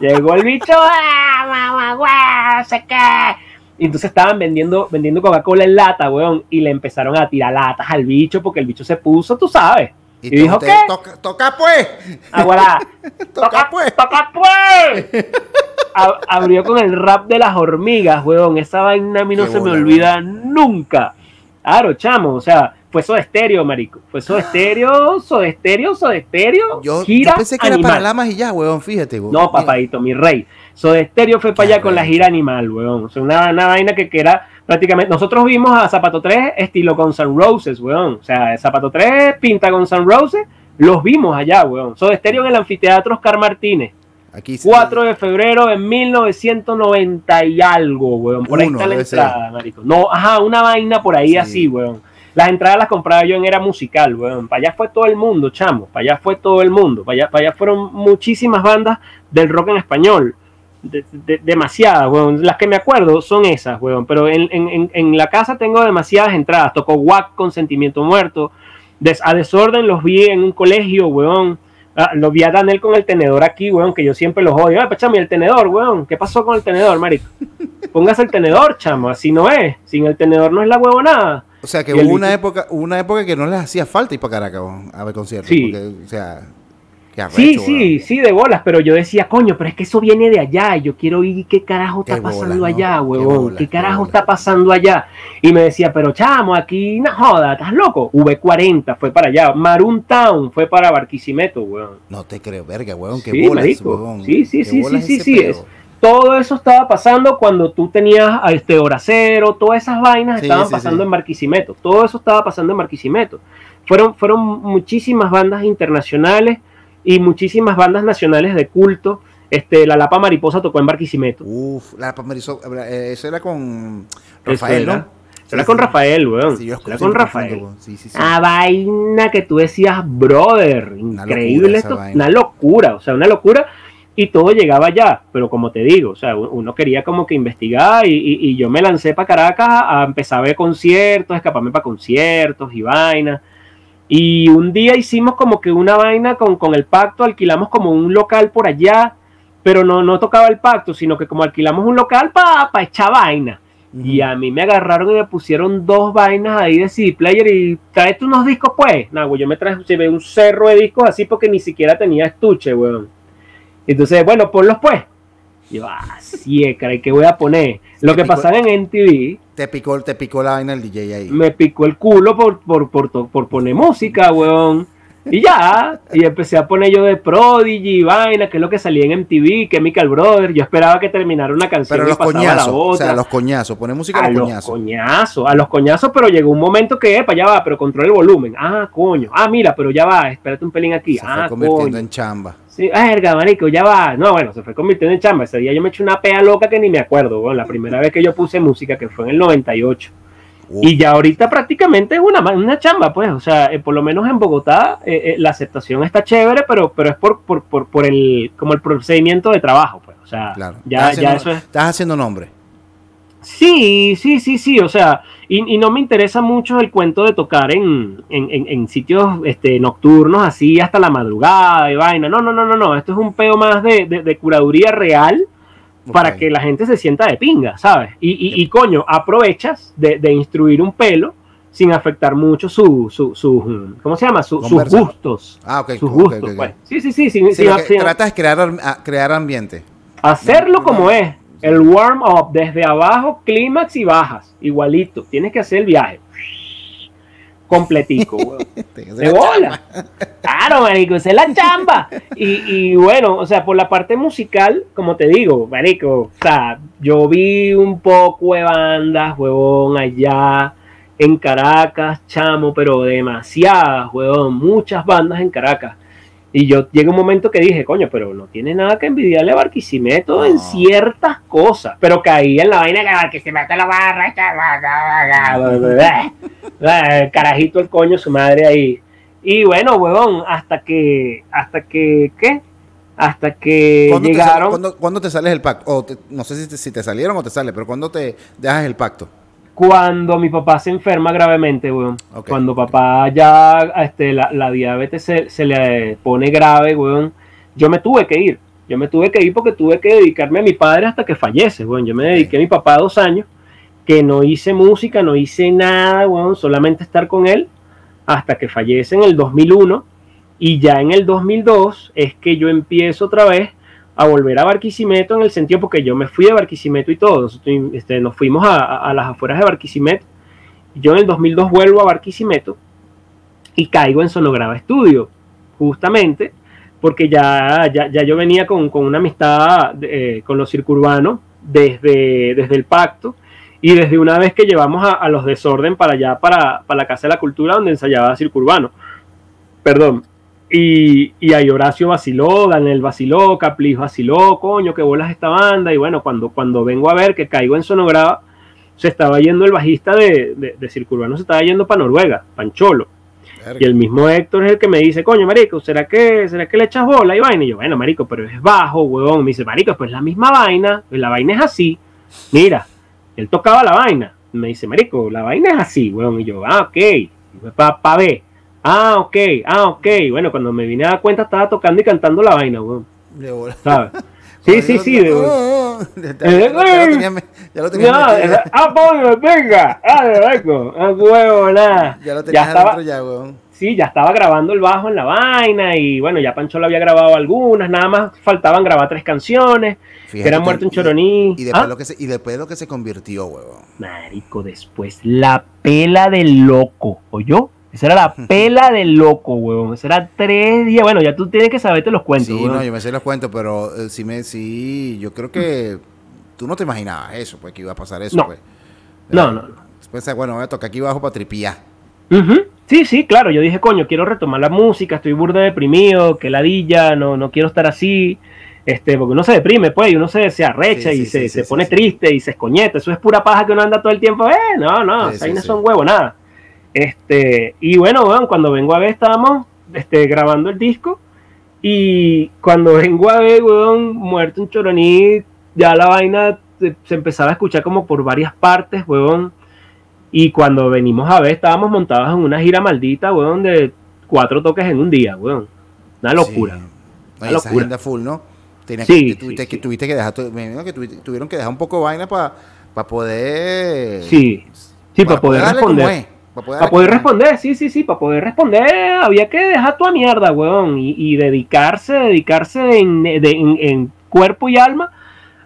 Llegó el bicho, ¡ah, mamá, guau, sé qué! Y entonces estaban vendiendo, vendiendo Coca-Cola en lata, weón, y le empezaron a tirar latas al bicho porque el bicho se puso, tú sabes. Y, tú- dijo, ¿qué? Toca, toca, pues. Aguará. Toca, pues. ¡Toca pues! Abrió con el rap de las hormigas, weón. Esa vaina a mí no Qué se me olvida nunca. Claro, chamo, o sea, fue Soda Estéreo, marico. Fue Soda Estéreo, Soda Estéreo, Soda Estéreo, Yo, gira yo pensé que era animal. para Lamas y ya, weón, fíjate, weón. No, papadito, mi rey. Soda Estéreo fue para allá con la gira animal, weón. O sea, una, una vaina que, que era prácticamente. Nosotros vimos a Zapato 3 estilo con Sun Roses, weón. O sea, Zapato 3 pinta con Sun Roses, los vimos allá, weón. Soda Estéreo en el anfiteatro Oscar Martínez. Aquí 4 de febrero de 1990 y algo, weón. Por ahí está la debe ser. entrada, marico. No, ajá, una vaina por ahí Sí. así, weón. Las entradas las compraba yo en Era Musical, weón. Para allá fue todo el mundo, chamo. Para allá fue todo el mundo. Para allá, para allá fueron muchísimas bandas del rock en español. De- de- demasiadas, weón. Las que me acuerdo son esas, weón. Pero en, en- en- en la casa tengo demasiadas entradas. Tocó WAC con Sentimiento Muerto. Des- a Desorden los vi en un colegio, weón. Ah, lo vi a Daniel con el tenedor aquí, weón, que yo siempre los odio. Ay, pues, chamo, ¿y el tenedor, weón. ¿Qué pasó con el tenedor, marico? Póngase el tenedor, chamo. Así no es. Sin el tenedor no es la huevonada. O sea, que el hubo una época, una época que no les hacía falta ir para Caracas a ver conciertos. Sí. Porque, o sea, Sí, sí, weón. sí, de bolas, pero yo decía, coño, pero es que eso viene de allá y yo quiero ir, ¿qué carajo Qué está bolas, pasando ¿no? allá, Qué huevón? bolas, ¿Qué carajo está pasando allá? Y me decía, pero chamo, aquí no joda, ¿estás loco? V40 fue para allá. Maroon Town fue para Barquisimeto, weón. No te creo, verga, weón, qué Sí, bolas, weón. Sí, sí, sí, sí, sí, sí, es- Todo eso estaba pasando cuando tú tenías a este hora cero, todas esas vainas Sí, estaban sí, pasando sí. en Barquisimeto. Todo eso estaba pasando en Barquisimeto. Fueron, fueron muchísimas bandas internacionales y muchísimas bandas nacionales de culto. Este, la Lapa Mariposa tocó en Barquisimeto. Uf, la Pamerizo, eh, eso era con Rafael, era. ¿no? Eso era Sí, con sí. Rafael, weón. Sí, era con Rafael. Ah, vaina que tú decías, brother, increíble esto, vaina. una locura, o sea, una locura. Y todo llegaba allá, pero como te digo, o sea, uno quería como que investigar y, y- y yo me lancé para Caracas a empezar a ver conciertos, escaparme para conciertos y vainas. Y un día hicimos como que una vaina con, con el pacto, alquilamos como un local por allá, pero no, no tocaba el pacto, sino que como alquilamos un local para echar vaina. Y a mí me agarraron y me pusieron dos vainas ahí de CD player y tráete unos discos pues. No, güey, yo me traje llevé un cerro de discos así porque ni siquiera tenía estuche, weón. Entonces, bueno, ponlos pues. Y yo, ah, sí, caray, ¿qué voy a poner? Lo que pasaba en NTV, Te picó, te picó la vaina el DJ ahí. me picó el culo por, por, por, por poner música, weón. Y ya, y empecé a poner yo de Prodigy, vaina, que es lo que salía en MTV, Chemical Brother. Yo esperaba que terminara una canción Pero y los pasaba coñazos, la o sea, los coñazos, pone música a a los coñazos. coñazos, a los coñazos, pero llegó un momento que, epa, ya va, pero controla el volumen. Ah, coño. Ah, mira, pero ya va, espérate un pelín aquí. Se fue ah, convirtiendo coño. en chamba. Sí, verga, marico, ya va. No, bueno, se fue convirtiendo en chamba. Ese día yo me eché una pea loca que ni me acuerdo, bueno, la primera vez que yo puse música, que fue en el 98. Uf, Y ya ahorita prácticamente es una, una chamba, pues, o sea, eh, por lo menos en Bogotá eh, eh, la aceptación está chévere, pero, pero es por, por, por, por el, como el procedimiento de trabajo, pues, o sea, claro. ya, ya eso es... estás haciendo nombre. Sí, sí, sí, sí, o sea, y, y no me interesa mucho el cuento de tocar en, en, en- en sitios este, nocturnos, así hasta la madrugada y vaina. No, no, no, no, no, esto es un peo más de, de- de curaduría real para que la gente se sienta de pinga, ¿sabes? Y, y, y, coño, aprovechas de, de instruir un pelo sin afectar mucho su, su, su ¿cómo se llama? Su- sus gustos. Ah, ok. sus gustos, ok, ok. pues. Sí, sí, sí, sin- Sí, sin- sin- tratas es crear, crear ambiente. Hacerlo No, como es. El warm up, desde abajo, clímax y bajas. Igualito. Tienes que hacer el viaje. Completico, weón. De bola. Claro, marico, esa es la chamba. Y, y bueno, o sea, por la parte musical, como te digo, marico, o sea, yo vi un poco de bandas, huevón, allá en Caracas, chamo, pero demasiadas, huevón, muchas bandas en Caracas. Y yo llegué a un momento que dije, coño, pero no tiene nada que envidiarle a Barquisimeto en ciertas cosas. Pero caí en la vaina que Barquisimeto la barra, el carajito el coño, su madre ahí. Y bueno, huevón, hasta que, hasta que, ¿qué? Hasta que ¿Cuándo te, llegaron. cuándo- cuándo te sales el pacto? O te- no sé si te, si te salieron o te sale, pero ¿cuándo te dejas el pacto? Cuando mi papá se enferma gravemente, weón. Cuando papá ya, este, la, la diabetes se, se le pone grave, weón. Yo me tuve que ir. Yo me tuve que ir porque tuve que dedicarme a mi padre hasta que fallece, weón. Yo me dediqué a mi papá dos años, que no hice música, no hice nada, weón. Solamente estar con él hasta que fallece en el 2001. Y ya en el 2002 es que yo empiezo otra vez a volver a Barquisimeto en el sentido porque yo me fui de Barquisimeto y todo, nosotros, este, nos fuimos a, a- las afueras de Barquisimeto. Yo en el 2002 vuelvo a Barquisimeto y caigo en Sonograba Estudio, justamente porque ya, ya, ya yo venía con, con una amistad eh, con los circurbanos desde, desde el pacto y desde una vez que llevamos a, a los desorden para allá, para, para la Casa de la Cultura donde ensayaba circurbano. Perdón, y, y ahí Horacio vaciló, Daniel vaciló, Caplis vaciló, coño, que bolas esta banda. Y bueno, cuando, cuando vengo a ver que caigo en Sonograba, se estaba yendo el bajista de, de, de Circurbano, se estaba yendo para Noruega, Pancholo. Y el mismo Héctor es el que me dice, coño, marico, ¿será que, ¿será que le echas bola y vaina? Y yo, bueno, marico, pero es bajo, huevón. Me dice, marico, pues la misma vaina, pues la vaina es así. Mira, él tocaba la vaina. Me dice, marico, la vaina es así, huevón. Y yo, ah, ok, para pa ver. Ah, ok, ah, ok. Bueno, cuando me vine a dar cuenta estaba tocando y cantando la vaina, weón. De bola. ¿Sabes? Sí, sí, sí. de- Ya lo tenía ya lo tenías No, metido. ah, venga, ah, de vengo, ah, huevo, nada. Ya lo Ya tenías estaba, adentro ya, weón. sí, ya estaba grabando el bajo en la vaina y bueno, ya Pancho lo había grabado algunas, nada más faltaban grabar tres canciones, que era Muerto en Choroní. Y después, ¿Ah? lo que se, y después lo que se convirtió, huevón. Marico, después la pela del loco, ¿oyó? Esa era la pela del loco, huevón. Esa era tres días. Bueno, ya tú tienes que saberte los cuentos. Sí, no, yo me sé los cuentos, pero eh, sí, me, sí, yo creo que tú no te imaginabas eso, pues, que iba a pasar eso, no. pues. No, no, no. Después, bueno, voy a tocar aquí abajo para tripiar. Sí, sí, claro. Yo dije, coño, quiero retomar la música, estoy burda deprimido, que ladilla, no, no quiero estar así. Este, porque uno se deprime, pues, y uno se, se arrecha y se, se pone triste y se escoñeta. Eso es pura paja que uno anda todo el tiempo. Eh, no, no, ahí no son huevos, nada. Este, y bueno, bueno, cuando vengo a ver, estábamos este, grabando el disco. Y cuando vengo a ver, weón, muerto un choroní, ya la vaina se, se, empezaba a escuchar como por varias partes, weón. Y cuando venimos a ver, estábamos montados en una gira maldita, weón, de cuatro toques en un día, weón. Una locura. Sí. Una esa locura. full, ¿no? Tenías sí, que, tuviste, sí, que, tuviste que dejar, que tuvieron que dejar un poco de vaina para pa poder... Sí, sí, para, poder responder. Para poder, responder, sí, sí, sí, para poder responder había que dejar toda mierda, weón, y, y dedicarse, dedicarse en, de, en, en, cuerpo y alma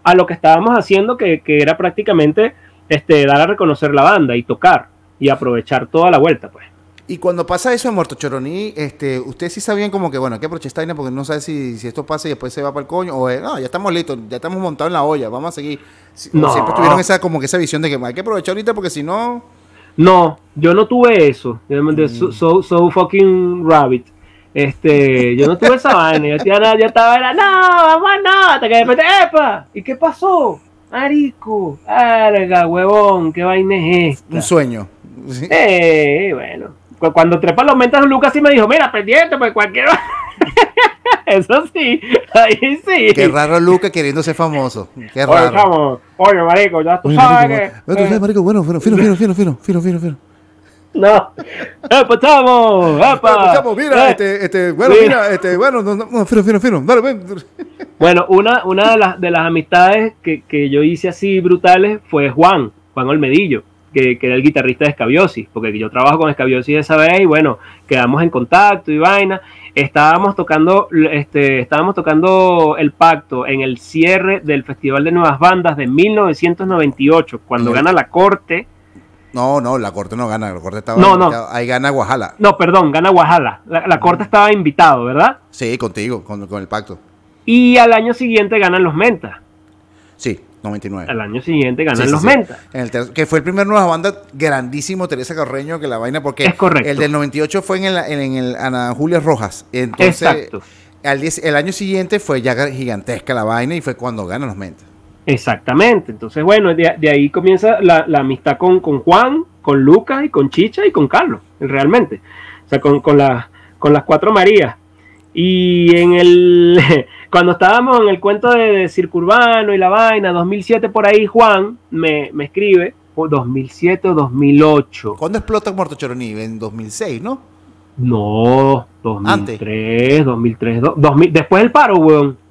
a lo que estábamos haciendo, que, que era prácticamente este, dar a reconocer la banda y tocar y aprovechar toda la vuelta, pues. Y cuando pasa eso en Muerto Choroní, este, ustedes sí sabían como que, bueno, hay que aprovechar esta porque no sabe si, si esto pasa y después se va para el coño, o no, ya estamos listos, ya estamos montados en la olla, vamos a seguir. No. Siempre tuvieron esa, como que esa visión de que hay que aprovechar ahorita porque si no... No, yo no tuve eso, de so, so, so, fucking rabbit. Este, yo no tuve esa vaina, yo, estaba, era, no, vamos, no, hasta que de repente, ¡epa! ¿Y qué pasó? Marico, ¡Arga, huevón! ¿Qué vaina es esta? Un sueño. ¿Sí? Eh, bueno. Cuando trepa los mentas, Lucas sí me dijo, mira, pendiente, pues cualquier... Eso sí, ahí sí. Qué raro Lucas queriendo ser famoso. Qué raro. Oye, chamo, oye, marico, ya tú Oye, sabes marico, que... Eh. marico, bueno, bueno, fino, fino, fino, fino, fino, fino, fino. No. ¡Epa, chamo! ¡Epa! chamo, mira, eh. este, este, bueno, mira, mira este, bueno, no, no, fino, fino, fino, dale, ven. Bueno, una, una de, las, de las amistades que, que yo hice así brutales fue Juan, Juan Olmedillo, que, que era el guitarrista de Escabiosis, porque yo trabajo con Escabiosis esa vez y bueno, quedamos en contacto y vaina. Estábamos tocando, este, estábamos tocando el pacto en el cierre del Festival de Nuevas Bandas de 1998, cuando gana la corte. No, no, la corte no gana, la corte estaba no, no. ahí gana Guajala. No, perdón, gana Guajala. La, la corte estaba invitado, ¿verdad? Sí, contigo, con, con el pacto. Y al año siguiente ganan los Mentas. Sí, 99. Al año siguiente ganan sí, los sí, Mentas. En el que fue el primer nueva banda grandísimo, Teresa Carreño, que la vaina, porque es correcto. el del 98 fue en el, en, en el Ana Julia Rojas. Entonces, Exacto. Al, el año siguiente fue ya gigantesca la vaina y fue cuando ganan los Mentas. Exactamente. Entonces, bueno, de, de ahí comienza la, la, amistad con, con Juan, con Lucas y con Chicha y con Carlos, realmente. O sea, con, con, la, con las cuatro Marías. Y en el cuando estábamos en el cuento de, de Circo Urbano y la vaina, 2007 por ahí, Juan me, me escribe, o 2007 o 2008. ¿Cuándo explota Muerto Choroní? En 2006, ¿no? No, 2003, Antes. 2003, 2000, después del paro, weón.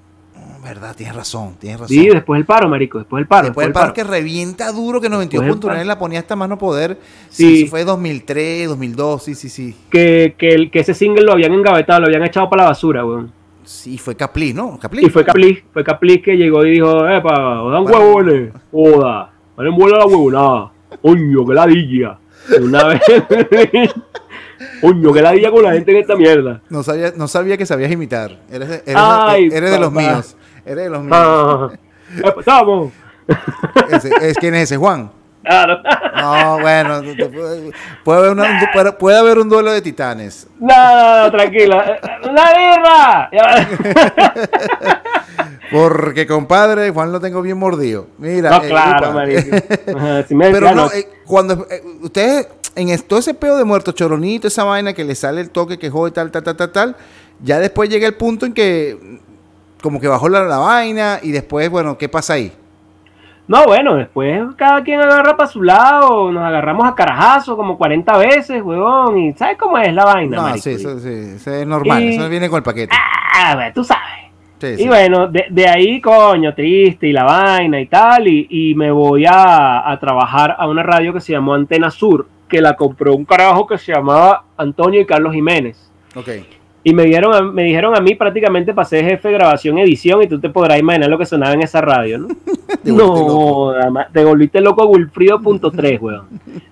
Verdad, tienes razón, tienes razón. Sí, después del paro, marico, después del paro. Después, después del paro, paro, que revienta duro, que 92.9 la ponía hasta mano poder. Sí, sí. fue 2003, 2002, sí, sí, sí. Que, que, el, que ese single lo habían engavetado, lo habían echado para la basura, weón. Sí, fue Capli, ¿no? Capli. Y fue Capli, fue Capli que llegó y dijo, epa, dan bueno. huevones, joda, valen bola la huevonada, coño, que ladilla. Una vez... Coño, que ladilla con la gente en esta mierda. No sabía, no sabía que sabías imitar. Eres, eres, Ay, eres de los míos. Eres de los míos. Ah, ¡Estamos! Ese, es, ¿Quién es ese? ¿Juan? Claro. No, bueno, puede haber, una, puede, puede haber, un duelo de titanes. No, no, no tranquila. ¡La birra! Porque, compadre, Juan lo tengo bien mordido. Mira. No, eh, claro. Si me Pero no, eh, cuando eh, ustedes, en todo ese pedo de muerto choronito, esa vaina que le sale el toque que jode, tal, tal, tal, tal, tal, ya después llega el punto en que como que bajó la, la vaina y después, bueno, ¿qué pasa ahí? No, bueno, después cada quien agarra para su lado, nos agarramos a carajazo como 40 veces, weón, y ¿sabes cómo es la vaina? No, sí, eso, sí, eso es normal, y... eso viene con el paquete. Ah, bueno, tú sabes. Sí, sí. Y bueno, de, de, ahí, coño, triste y la vaina y tal, y, y me voy a, a, trabajar a una radio que se llamó Antena Sur, que la compró un carajo que se llamaba Antonio y Carlos Jiménez. Ok. Y me, dieron a- me dijeron a mí prácticamente para ser jefe de grabación edición y tú te podrás imaginar lo que sonaba en esa radio, ¿no? Te no, nada más, te volviste loco a Wilfrido.3, weón.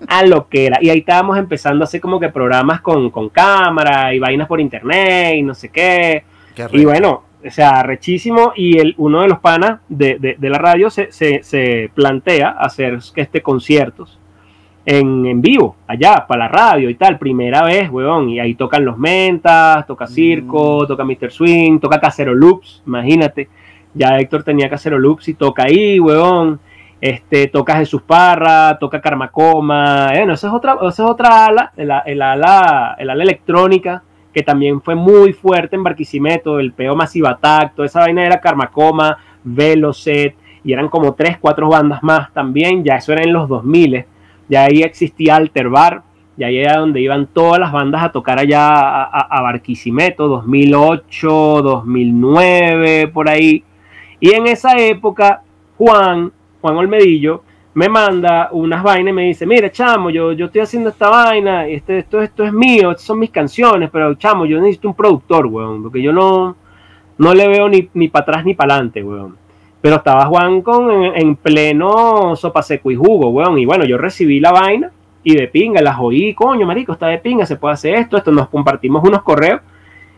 A lo que era. Y ahí estábamos empezando a hacer como que programas con, con cámara y vainas por internet y no sé qué. Qué Y bueno, o sea, rechísimo. Y el, uno de los panas de, de- de la radio se, se- se plantea hacer este conciertos en, en vivo, allá, para la radio y tal. Primera vez, weón. Y ahí tocan los Mentas, toca Circo, toca Mr. Swing, toca Casero Loops, imagínate. Ya Héctor tenía Casero Loops y toca ahí, weón. Este, toca Jesús Parra, toca Karmacoma. Bueno, esa es otra, esa es otra ala, el, el ala, el ala electrónica que también fue muy fuerte en Barquisimeto, el Peo Massive Attack, toda esa vaina era Karmacoma, Velocet, y eran como tres, cuatro bandas más también, ya eso era en los 2000, ya ahí existía Alter Bar, y ahí era donde iban todas las bandas a tocar allá a, Barquisimeto, 2008, 2009, por ahí. Y en esa época, Juan, Juan Olmedillo, me manda unas vainas y me dice, mire, chamo, yo, yo estoy haciendo esta vaina, este, esto, esto es mío, estas son mis canciones, pero chamo, yo necesito un productor, weón, porque yo no, no le veo ni, ni para atrás ni para adelante, weón. Pero estaba Juan con, en, en pleno sopa seco y jugo, weón, y bueno, yo recibí la vaina y de pinga, las oí, coño, marico, está de pinga, se puede hacer esto, esto, nos compartimos unos correos,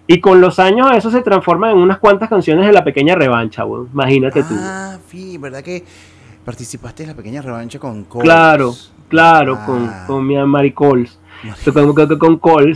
y con los años eso se transforma en unas cuantas canciones de la pequeña revancha, weón, imagínate tú. Ah, sí, ¿verdad que participaste en la pequeña revancha con Coles? Claro, claro, Ah. con, con mi. Marico, Con, con, con.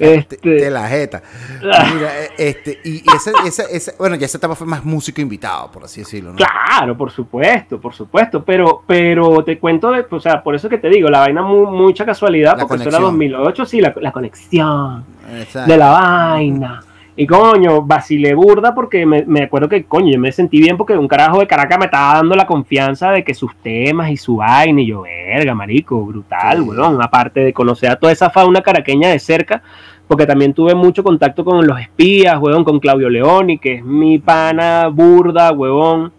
Te- Este, te la jeta. Ah. Mira, eh, este, y esa, esa, esa, bueno, ya esa etapa fue más músico invitado, por así decirlo, ¿no? Claro, por supuesto, por supuesto, pero, pero te cuento, de, o sea, por eso que te digo, la vaina mu- mucha casualidad, La porque eso era conexión. 2008, sí, la, la conexión Exacto. de la vaina. Y coño, vacilé burda porque me, me acuerdo que, coño, yo me sentí bien porque un carajo de Caracas me estaba dando la confianza de que sus temas y su vaina, y yo, verga, marico, brutal, weón. Aparte de conocer a toda esa fauna caraqueña de cerca, porque también tuve mucho contacto con los espías, weón, con Claudio Leoni, que es mi pana burda, weón.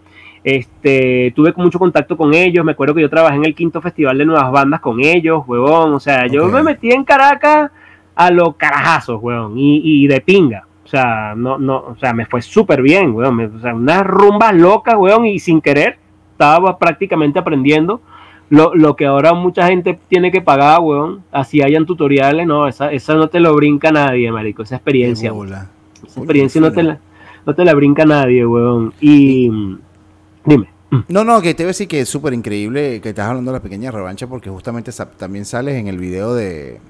Este, tuve mucho contacto con ellos, me acuerdo que yo trabajé en el quinto festival de nuevas bandas con ellos, weón. O sea, yo me metí en Caracas a los carajazos, weón, y, y de pinga. O sea, no, no, o sea, me fue súper bien, weón. Me- o sea, unas rumbas locas, weón, y sin querer, estaba prácticamente aprendiendo lo, lo que ahora mucha gente tiene que pagar, weón. Así hayan tutoriales, no, esa, esa no te lo brinca nadie, marico, esa experiencia. Esa experiencia no te, la, no te la brinca nadie, weón. Y dime. No, no, que te voy a decir que es súper increíble que estás hablando de la pequeña revancha porque justamente también sales en el video de,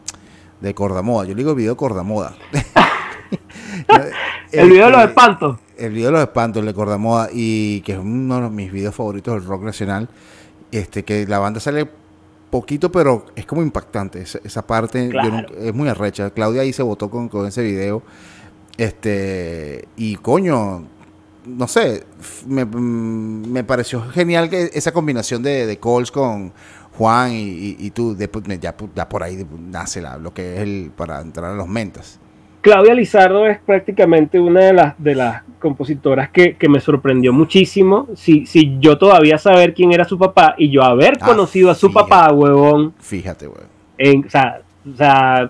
de Cordamoda. Yo le digo video Cordamoda. El video de los Este, espantos. El video de los espantos, el de Cordamoda, y que es uno de mis videos favoritos del rock nacional. Este, que la banda sale poquito, pero es como impactante. Esa, esa parte Claro. es muy arrecha. Claudia ahí se votó con, con ese video. Este, y coño, no sé, me, mm, me pareció genial que esa combinación de, de Coles con Juan y, y- y tú, después ya, ya por ahí nace la- lo que es el para entrar a los mentas. Claudia Lizardo es prácticamente una de las, de las compositoras que, que me sorprendió muchísimo. Si, si yo todavía saber quién era su papá y yo haber Ah, conocido a su fíjate. papá, huevón. Fíjate, güey. En, o, sea, o sea,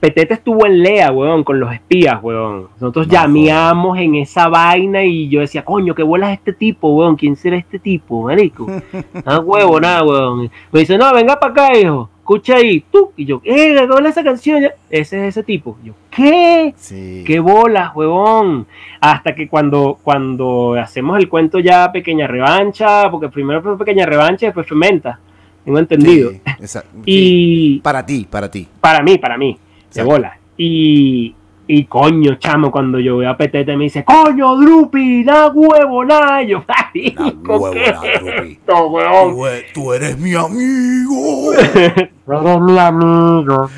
Petete estuvo en Lea, huevón, con los espías, huevón. Nosotros No llameamos en esa vaina y yo decía, coño, qué bolas este tipo, huevón. ¿Quién será este tipo, marico? Ah, huevo, nada, huevón. Me dice, no, venga para acá, hijo. Escucha ahí, tú. Y yo, eh, ¿qué bola esa canción? Ese es ese tipo. Y yo, ¿qué? Sí. ¡Qué bolas, huevón! Hasta que cuando, cuando hacemos el cuento ya pequeña revancha, porque primero fue pequeña revancha y después fue menta. Tengo entendido. Sí, esa- sí. Y Para ti, para ti. para mí, para mí, de bolas. Y, y coño, chamo, cuando yo veo a Petete me dice, coño, Drupi, na huevo, na. Y yo, marico, huevo, ¿qué es Drupi. esto? Tú, e- tú eres mi amigo. Eres mi amigo.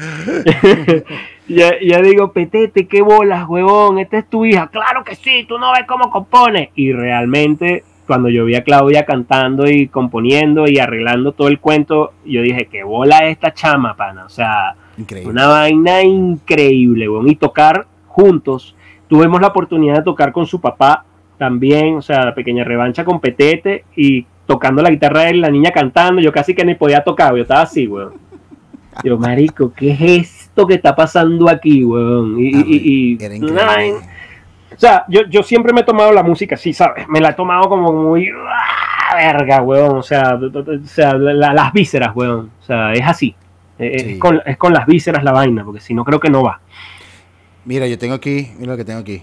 ya, ya digo, petete, qué bolas, huevón, esta es tu hija. Claro que sí, tú no ves cómo compone. Y realmente, cuando yo vi a Claudia cantando y componiendo y arreglando todo el cuento, yo dije, qué bola esta chama, pana. O sea, Increíble. una vaina increíble, weón. Y tocar juntos. Tuvimos la oportunidad de tocar con su papá también, o sea, la pequeña revancha con Petete y tocando la guitarra de él, la niña cantando. Yo casi que ni podía tocar, yo estaba así, weón. Yo, marico, ¿qué es esto que está pasando aquí, weón? Y, y- y- era increíble. o sea, yo, yo siempre me he tomado la música así, ¿sabes? Me la he tomado como muy... ¡ah, verga, weón. O sea, o sea la- las vísceras, weón. O sea, es así. Eh, Sí. Es, con, es con las vísceras la vaina, porque si no creo que no va. Mira, yo tengo aquí, mira lo que tengo aquí.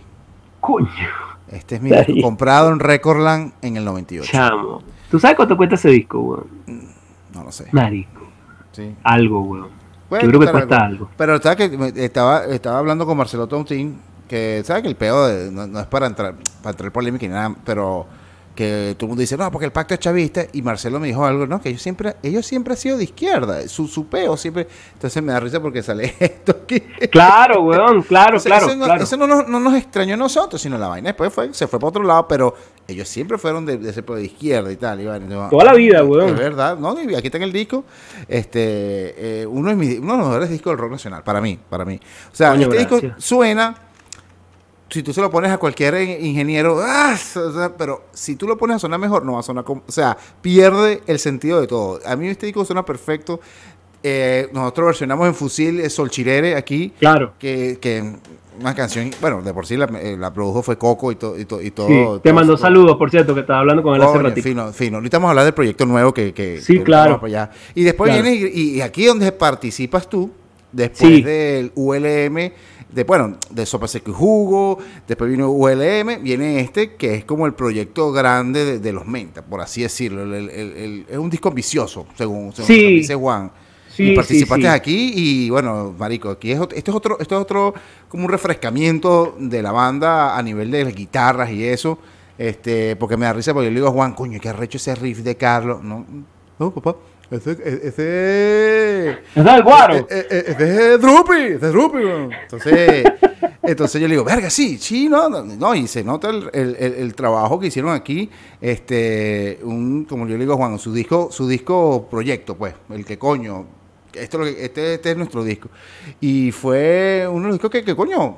Coño, Este es mi disco, comprado en Recordland en el 98. chamo. ¿Tú sabes cuánto cuesta ese disco, weón? No lo sé. Marico. Sí. Algo, weón. Puede Yo creo que cuesta algo. Pero estaba, que, estaba, estaba hablando con Marcelo Tontín, que sabe que el peo de- no, no es para entrar, para entrar en polémica ni nada, pero que todo el mundo dice, no, porque el pacto es chavista, y Marcelo me dijo algo, no, que ellos siempre, ellos siempre han sido de izquierda, su, su peo siempre, entonces me da risa porque sale esto aquí. Claro, weón, claro, claro, eso, no, claro. eso no nos, no nos extrañó a nosotros, sino la vaina después fue, se fue para otro lado, pero ellos siempre fueron de, de ese de izquierda y tal. y bueno, yo- Toda la vida, weón. Es verdad, no, aquí está en el disco, este, eh, uno, de mis, uno de los mejores discos del rock nacional, para mí, para mí. O sea, Coño, este disco suena, si tú se lo pones a cualquier in- ingeniero, ¡ah! Pero si tú lo pones a sonar mejor, no va a sonar como, o sea, pierde el sentido de todo. A mí este disco suena perfecto. Eh, nosotros versionamos en Fusil eh, Solchirere aquí, Claro. que, que una canción, bueno, de por sí la, eh, la produjo fue Coco y, to- y, to- y todo. Sí, todo te mandó saludos, por cierto, que estaba hablando con él hace ratito. fino, fino. Ahorita vamos a hablar del proyecto nuevo que, que Sí, que claro. vamos para allá. Y después Claro. viene y, y aquí donde participas tú, después Sí. del ULM, de bueno, de Sopa Seco y Jugo, después vino ULM, viene este que es como el proyecto grande de, de los Menta, por así decirlo. El- el- es un disco ambicioso, según, según Sí. dice Juan. Sí, y participaste sí, sí. aquí y bueno, marico, aquí es, esto es otro, esto es otro como un refrescamiento de la banda a nivel de las guitarras y eso, este, porque me da risa porque yo le digo a Juan, coño, qué arrecho ese riff de Carlos, no, no, papá, ese, e- ese, ¿Es del guaro? e- e- ese es Drupi, ese es Drupi, entonces, entonces yo le digo, verga, sí, sí, no, no, no, y se nota el, el- el- el trabajo que hicieron aquí, este, un, como yo le digo a Juan, su disco, su disco proyecto, pues, el que coño, esto este, este es nuestro disco. Y fue uno de los discos que, que, coño, o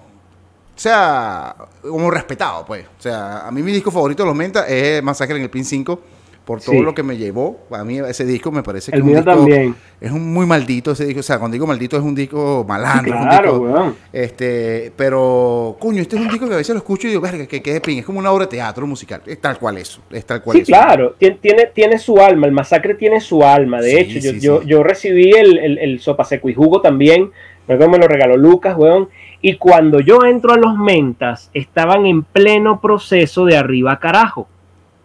sea, como respetado, pues. O sea, a mí mi disco favorito de los Menta es Masacre en el Pin 5, por todo Sí. lo que me llevó. A mí ese disco me parece que El es un mío disco- también. es un muy maldito ese disco. O sea, cuando digo maldito es un disco malandro. es un Claro, disco- weón. este, pero, coño, este es un disco que a veces lo escucho y digo, verga, que quede pin. Es como una obra de teatro musical. Es tal cual eso. Es tal cual Sí, eso. claro, tien- tiene, tiene su alma, el masacre tiene su alma. De Sí, hecho, yo, yo, yo recibí el, el, el sopa seco y jugo también, luego me lo regaló Lucas, weón. Y cuando yo entro a los mentas, estaban en pleno proceso de arriba carajo.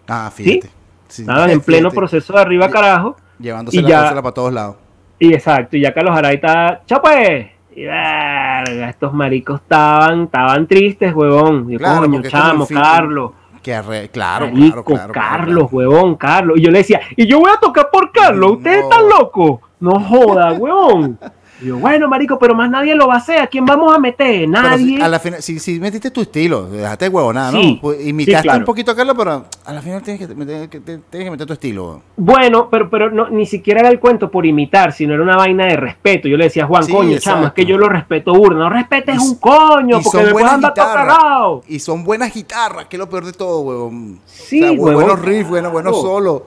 Ah, fíjate. Sí, Estaban en pleno proceso de arriba carajo. Llevándose y la ya- para todos lados. Y exacto, y ya Carlos Aray está, ¡chapue! Y verga, estos maricos estaban, estaban tristes, huevón. Yo, Claro, coño, chamo, Carlos. Que claro, Marico, claro, claro, claro, Carlos, claro. huevón, Carlos. Y yo le decía, y yo voy a tocar por Carlos, ¿ustedes No. están locos? No joda, huevón. Y yo, bueno, marico, pero más nadie lo va a hacer. ¿A quién vamos a meter? Nadie. si, a la final, si, si metiste tu estilo, dejaste de huevonada, Sí, ¿no? Imitaste sí, claro. un poquito a Carlos, pero a la final tienes que, meter- tienes que meter tu estilo. Bueno, pero, pero no, ni siquiera era el cuento por imitar, sino era una vaina de respeto. Yo le decía, Juan, Sí, coño, chamo, es que yo lo respeto burda. No respetes un coño, y porque después anda todo cagado. Y son buenas guitarras, que es lo peor de todo, huevón. Sí, o sea, bu- huevón, buenos riffs, buenos, buenos solos.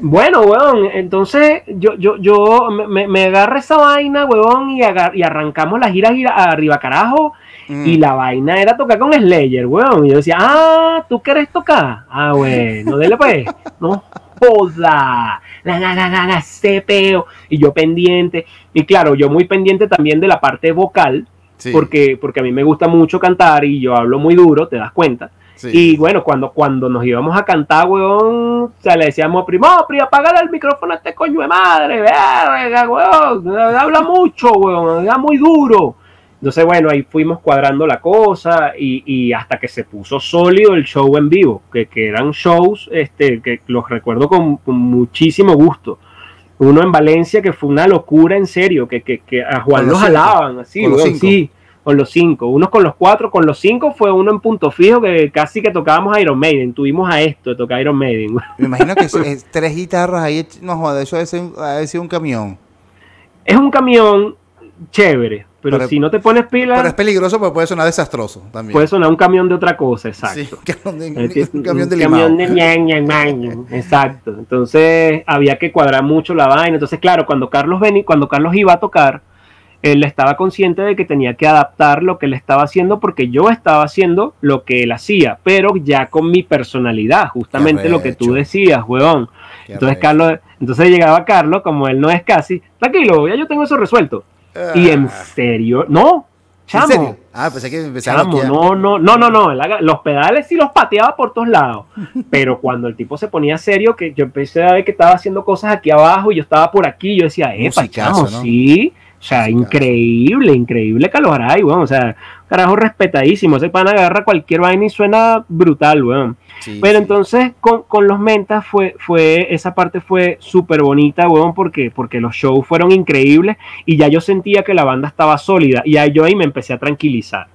Bueno, weón, entonces yo, yo, yo me- agarra esa vaina, weón, y, agar- y arrancamos la gira, gira arriba carajo. Mm. Y la vaina era tocar con Slayer, weón. Y yo decía, ah, ¿tú quieres tocar? Ah, bueno, dele pues. No joda. La, la, la, la, la, peo. Y yo pendiente. Y claro, yo muy pendiente también de la parte vocal, Sí, porque, porque a mí me gusta mucho cantar y yo hablo muy duro, te das cuenta. Sí. Y bueno, cuando, cuando nos íbamos a cantar, weón, o sea, le decíamos, primo, pri, apágale el micrófono a este coño de madre, verga, weón, habla mucho, weón, habla muy duro. Entonces, bueno, ahí fuimos cuadrando la cosa y, y hasta que se puso sólido el show en vivo, que, que eran shows este, que los recuerdo con, con muchísimo gusto. Uno en Valencia que fue una locura en serio, que, que, que a Juan los jalaban así, weón, sí, con los cinco. Unos con los cuatro, con los cinco fue uno en punto fijo que casi que tocábamos Iron Maiden. Tuvimos a esto de tocar Iron Maiden. Me imagino que es, es tres guitarras ahí, no joder, eso debe ser un camión. Es un camión chévere, Pero, si no te pones pila. Pero es peligroso porque puede sonar desastroso también. Puede sonar un camión de otra cosa, exacto. Sí, un, camión de, un camión de Exacto. Entonces había que cuadrar mucho la vaina. Entonces, claro, cuando Carlos vení, cuando Carlos iba a tocar, él estaba consciente de que tenía que adaptar lo que él estaba haciendo porque yo estaba haciendo lo que él hacía, pero ya con mi personalidad, justamente lo que tú decías, weón. entonces Carlos, entonces llegaba Carlos, como él no es casi, tranquilo, ya yo tengo eso resuelto y en ah. serio, no, chamo. Ah, pensé que no, no, no, no, no. Los pedales sí los pateaba por todos lados. Pero cuando el tipo se ponía serio, que yo empecé a ver que estaba haciendo cosas aquí abajo y yo estaba por aquí, yo decía, eh, chamo, sí. O sea, increíble, increíble Caloray, weón. O sea, carajo respetadísimo. Ese pan agarra cualquier vaina y suena brutal, weón. Pero entonces con, los mentas fue, fue, esa parte fue súper bonita, weón, porque, porque los shows fueron increíbles y ya yo sentía que la banda estaba sólida y yo ahí me empecé a tranquilizar,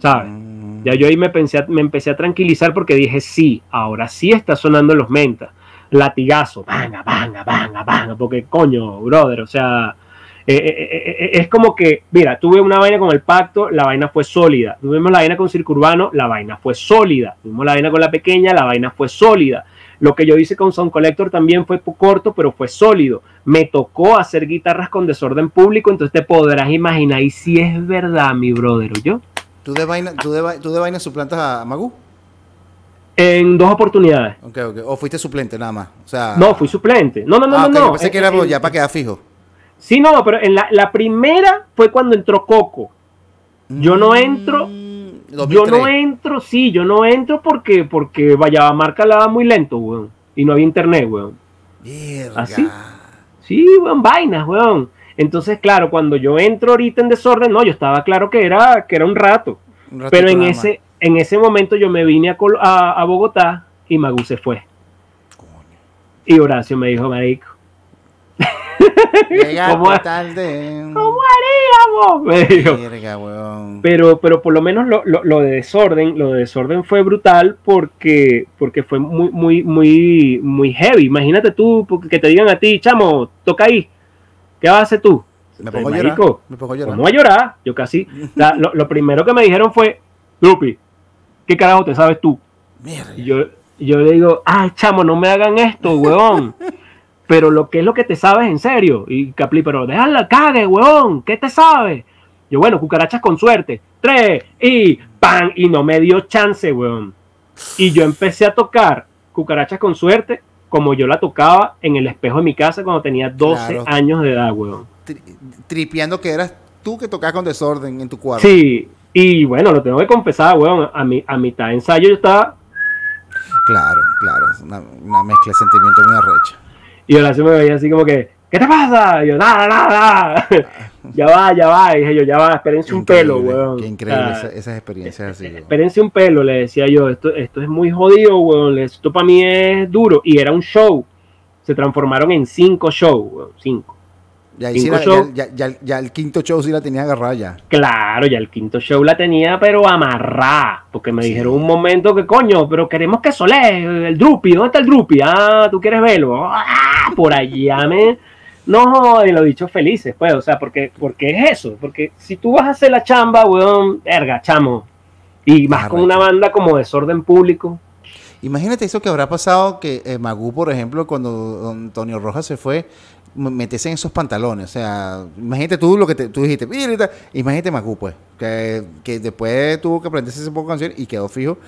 ¿sabes? Mm. Ya yo ahí me, pensé, me empecé a tranquilizar porque dije, sí, ahora sí está sonando los mentas. Latigazo, banga, banga, banga, banga, porque coño, brother, o sea, eh, eh, eh, es como que, mira, tuve una vaina con el pacto, la vaina fue sólida. Tuvimos la vaina con Circo Urbano, la vaina fue sólida. Tuvimos la vaina con la pequeña, la vaina fue sólida. Lo que yo hice con Sound Collector también fue corto, pero fue sólido. Me tocó hacer guitarras con desorden público, entonces te podrás imaginar. Y si es verdad, mi brother, yo. ¿Tú de vaina, tú de, tú de vaina suplantas a Magu? En dos oportunidades. ¿O fuiste suplente nada más? O sea... No, fui suplente. No, no, no, ah, no. Yo pensé que era ya para quedar fijo. Sí, no, pero en la, primera fue cuando entró Coco. Yo no mm, entro. Yo no entro, sí, yo no entro porque, porque vaya, marca la muy lento, weón. Y no había internet, weón. ¿Así? Sí, weón, vainas, weón. Entonces, claro, cuando yo entro ahorita en desorden, no, yo estaba claro que era, que era un rato. pero en ese, en ese momento yo me vine a, a, Bogotá y Magu se fue. Y Horacio me dijo, marico, ¿Cómo, tarde. ¿Cómo haríamos? pero, pero por lo menos lo, de desorden, lo de desorden fue brutal porque, porque fue muy, muy, muy, muy heavy. Imagínate tú que te digan a ti, chamo, toca ahí. ¿Qué vas a hacer tú? Me pongo, a llorar, me pongo a llorar. ¿Cómo a llorar? Yo casi. lo, primero que me dijeron fue, Lupi, ¿qué carajo te sabes tú? Y yo, yo le digo, ay, chamo, no me hagan esto, weón pero lo que es lo que te sabes en serio. Y Capli, pero déjala, cague, weón, ¿qué te sabes? Yo, bueno, cucarachas con suerte. Tres, y ¡pam! Y no me dio chance, weón. Y yo empecé a tocar cucarachas con suerte como yo la tocaba en el espejo de mi casa cuando tenía 12 años de edad, weón. tripeando que eras tú que tocabas con desorden en tu cuarto. Sí, y bueno, lo tengo que confesar, weón. A, mi, a mitad de ensayo yo estaba. Claro, claro. Una, una mezcla de sentimientos muy arrecha. Y Horacio me veía así como que, ¿qué te pasa? Y yo, nada, nada, ya va, ya va. Y dije yo, ya va, espérense un pelo, weón. Qué increíble esas experiencias así. Espérense un pelo, le decía yo. Esto, esto es muy jodido, weón. Esto para mí es duro. Y era un show. Se transformaron en cinco shows, weón. Cinco. Ya, ya, el quinto show sí la tenía agarrada ya. Claro, ya el quinto show la tenía, pero amarrada. Porque me dijeron un momento que, coño, pero queremos que Solé, el Drupi, ¿dónde está el Drupi? Ah, tú quieres verlo. Ah, por allá me. No, y lo dicho felices, pues, o sea, porque, porque es eso. Porque si tú vas a hacer la chamba, weón, verga, chamo. Y más con una banda como Desorden Público. Imagínate eso que habrá pasado que eh, Magú, por ejemplo, cuando Antonio Rojas se fue, meterse en esos pantalones. O sea, imagínate tú lo que te, tú dijiste, imagínate Macu, pues, que, que después tuvo que aprenderse ese poco canción y quedó fijo.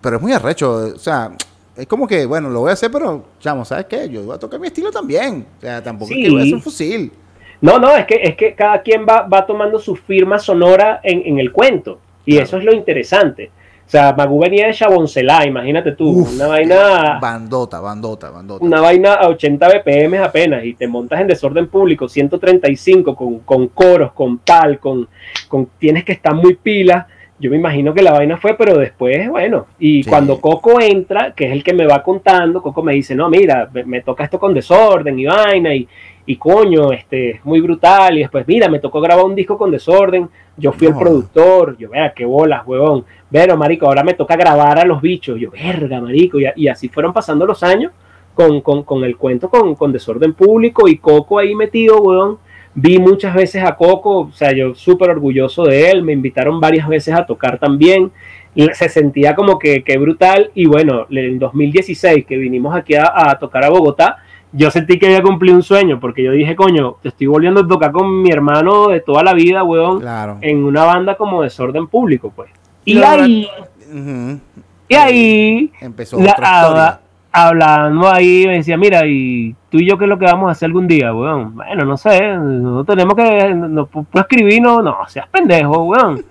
Pero es muy arrecho, o sea, es como que, bueno, lo voy a hacer, pero, chamo, ¿sabes qué? Yo voy a tocar mi estilo también. O sea, tampoco es que voy a hacer un fusil. No, no, es que, es que cada quien va, va tomando su firma sonora en, en el cuento. Y eso es lo interesante. O sea, Magú venía de Chaboncelá, imagínate tú, una vaina... Bandota, bandota, bandota. Una vaina a 80 BPM apenas y te montas en desorden público, 135, con, con coros, con tal, con, con... Tienes que estar muy pila. Yo me imagino que la vaina fue, pero después, bueno, y cuando Coco entra, que es el que me va contando, Coco me dice, no, mira, me, toca esto con desorden y vaina, y, y coño, este, es muy brutal, y después, mira, me tocó grabar un disco con desorden, yo fui el productor, yo, vea, qué bolas, huevón, pero, marico, ahora me toca grabar a los bichos. Yo, verga, marico. Y, así fueron pasando los años con, el cuento con, desorden público y Coco ahí metido, weón. Vi muchas veces a Coco, o sea, yo súper orgulloso de él, me invitaron varias veces a tocar también, se sentía como que, que brutal, y bueno, en 2016 que vinimos aquí a, tocar a Bogotá, yo sentí que había cumplido un sueño, porque yo dije, coño, te estoy volviendo a tocar con mi hermano de toda la vida, weón, en una banda como Desorden Público, pues. Y ahí, y ahí, empezó otra hablando ahí, me decía, mira, y tú y yo, ¿qué es lo que vamos a hacer algún día, weón? Bueno, no sé, no tenemos que, no puedo escribir, no, no, seas pendejo, weón.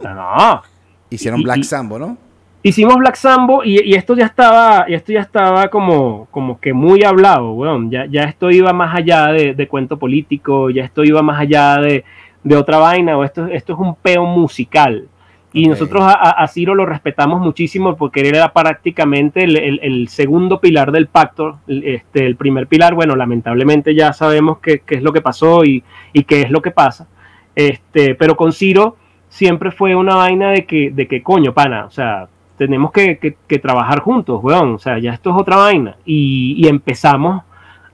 No. Hicieron Black Sambo, ¿no? Hicimos Black Sambo y, esto ya estaba, y esto ya estaba como, como que muy hablado, weón. Ya, ya esto iba más allá de, cuento político, ya esto iba más allá de, de otra vaina, o esto, esto es un peo musical. Y nosotros a, Ciro lo respetamos muchísimo porque él era prácticamente el, segundo pilar del pacto. Este, el primer pilar, bueno, lamentablemente ya sabemos qué, es lo que pasó y, qué es lo que pasa. Este, pero con Ciro siempre fue una vaina de que, de que coño, pana, o sea, tenemos que, trabajar juntos, weón. O sea, ya esto es otra vaina. Y, y empezamos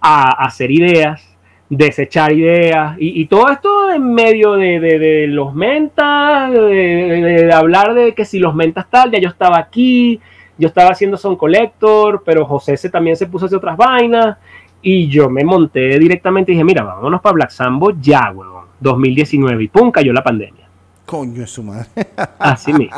a hacer ideas, desechar ideas y, todo esto en medio de, los mentas, de, hablar de que si los mentas tal, ya yo estaba aquí, yo estaba haciendo Son Collector, pero José se, también se puso a hacer otras vainas y yo me monté directamente y dije, mira, vámonos para Black Sambo ya, weón, 2019 y pum, cayó la pandemia. Coño es su madre. Así mismo.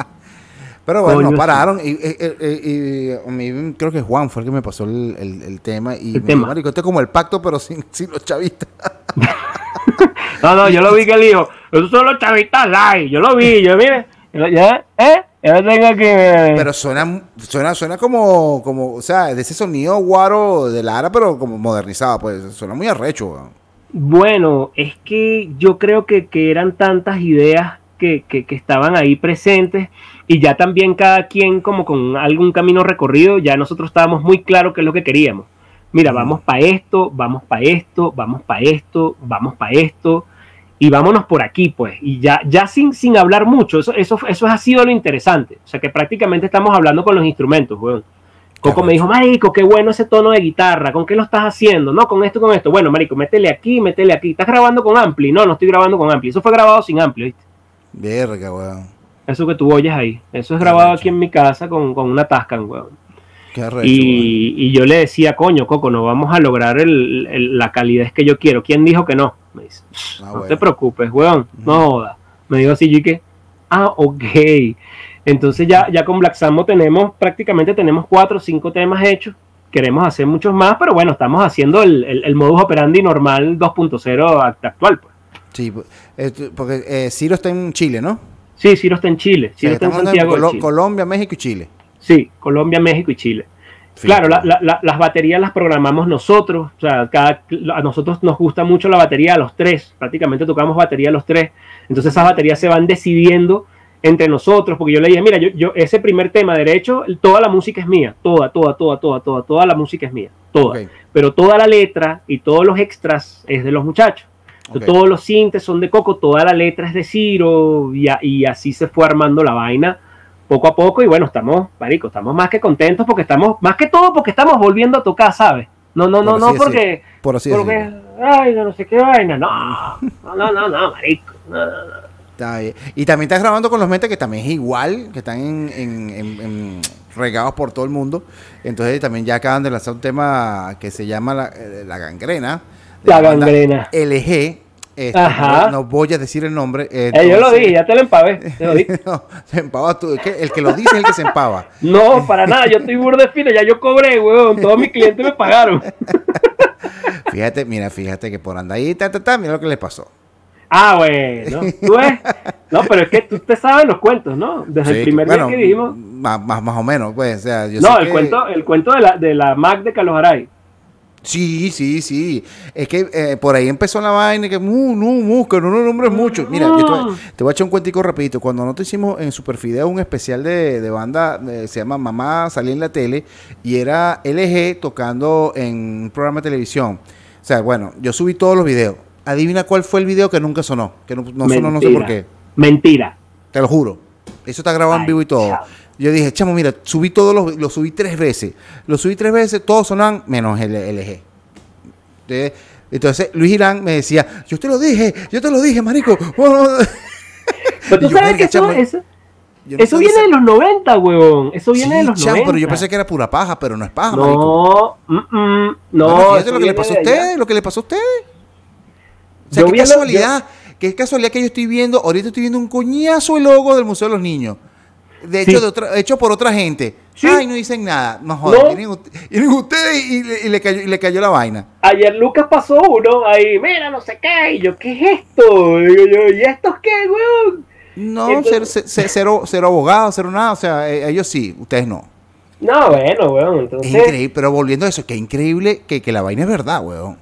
Pero bueno, pararon. Y, y, creo que Juan fue el que me pasó el, tema. Y me tema. Dijo, esto es como el pacto, pero sin, sin los chavistas. no, no, yo lo vi que él dijo, estos son los chavistas live. Yo lo vi, yo mire, ¿ya? ¿eh? Ya tengo que... Pero suena, suena, suena como, como, o sea, de ese sonido guaro de Lara, pero como modernizado, pues suena muy arrecho. Bueno, es que yo creo que, que eran tantas ideas que, que, que, estaban ahí presentes y ya también cada quien como con algún camino recorrido, ya nosotros estábamos muy claros qué es lo que queríamos. Mira, vamos para esto, vamos para esto, vamos para esto, vamos para esto y vámonos por aquí, pues. Y ya, ya sin, sin hablar mucho, eso, eso, eso ha sido lo interesante. O sea que prácticamente estamos hablando con los instrumentos, weón. Coco me dijo, Marico, qué bueno ese tono de guitarra, ¿con qué lo estás haciendo? No, con esto, con esto. Bueno, Marico, métele aquí, métele aquí. ¿Estás grabando con Ampli? No, no estoy grabando con Ampli. Eso fue grabado sin Ampli, ¿viste? Verga, weón. Eso que tú oyes ahí. Eso es grabado aquí en mi casa con, una Tascan, weón. Qué y, yo le decía, coño, Coco, no vamos a lograr la calidez que yo quiero. ¿Quién dijo que no? Me dice, ah, no te preocupes, weón, no joda. Me dijo así, y que, ah, ok. Entonces ya, ya con Black Sambo tenemos, prácticamente tenemos cuatro o cinco temas hechos. Queremos hacer muchos más, pero bueno, estamos haciendo el, el, modus operandi normal 2.0 actual. Pues. Sí, porque eh, Ciro está en Chile, ¿no? Sí, Ciro está en Chile. Ciro está en Santiago. Colombia, México y Chile. Sí, Colombia, México y Chile. Claro, las baterías las programamos nosotros. O sea, cada, a nosotros nos gusta mucho la batería a los tres. Prácticamente tocamos batería a los tres. Entonces esas baterías se van decidiendo entre nosotros. Porque yo le dije, mira, yo, yo ese primer tema derecho, toda la música es mía. Toda, toda, toda, toda, toda, toda la música es mía. Toda. Pero toda la letra y todos los extras es de los muchachos. Todos los sintes son de Coco, toda la letra es de Ciro y, así se fue armando la vaina poco a poco y bueno, estamos, marico, estamos más que contentos porque estamos, más que todo porque estamos volviendo a tocar, ¿sabes? No, no, no, no, porque, por así porque, ay, no, sé qué vaina, no, no, no, no, no marico, no, no, no. Y también estás grabando con los mentes que también es igual, que están en, regados por todo el mundo. Entonces también ya acaban de lanzar un tema que se llama La, eh, la Gangrena la gangrena. LG. Este, no, voy a decir el nombre. Eh, yo lo di, ya te lo empavé. Te lo no, empava tú. El que lo dice es el que se empava. no, para nada. Yo estoy burde fino. Ya yo cobré, weón. Todos mis clientes me pagaron. fíjate, mira, fíjate que por andar ahí, ta, ta, ta, mira lo que le pasó. Ah, bueno. ¿Tú ves? No, pero es que tú te sabes los cuentos, ¿no? Desde el primer día que dijimos. Más, más, o menos, pues. O sea, yo no, el, cuento, el cuento de la, de la Mac de Calojaray. Sí, sí, sí. Es que eh, por ahí empezó la vaina que, mu, no, mu, que no lo nombres mucho. Mira, te, voy, a echar un cuentico rapidito. Cuando nosotros hicimos en Superfideo un especial de, de banda, eh, se llama Mamá salí en la tele, y era LG tocando en un programa de televisión. O sea, bueno, yo subí todos los videos. Adivina cuál fue el video que nunca sonó. Que no, sonó, no sé por qué. Mentira. Te lo juro. Eso está grabado en vivo y todo. Yo dije, chamo, mira, subí todos los, lo subí tres veces. Lo subí tres veces, todos sonan menos el LG. Entonces, Entonces Luis Irán me decía, yo te lo dije, yo te lo dije, marico. Pero tú yo, sabes "Verga, que eso, chamo, eso, yo no eso sé viene de los 90, huevón. Eso viene de los chamo, 90. pero yo pensé que era pura paja, pero no es paja, marico. No, mm, mm, no. Bueno, fíjate lo que le pasó a ustedes, lo que le pasó a ustedes. O sea, Yo qué a lo- casualidad, qué casualidad que yo estoy viendo, ahorita estoy viendo un coñazo el logo del Museo de los Niños. De hecho, Sí. de otra- hecho por otra gente. Sí. Ay, no dicen nada. No vienen, vienen ustedes y, le- y le cayó, y le cayó la vaina. Ayer Lucas pasó uno ahí, mira, no sé qué. Y yo, ¿qué es esto? Digo yo, ¿y estos qué, huevón? No, Entonces- ser, ser- cero, cero abogado, cero nada. O sea, eh, ellos sí, ustedes no. No, bueno. Es Entonces, increíble, pero volviendo a eso, que increíble que, que la vaina es verdad, weón.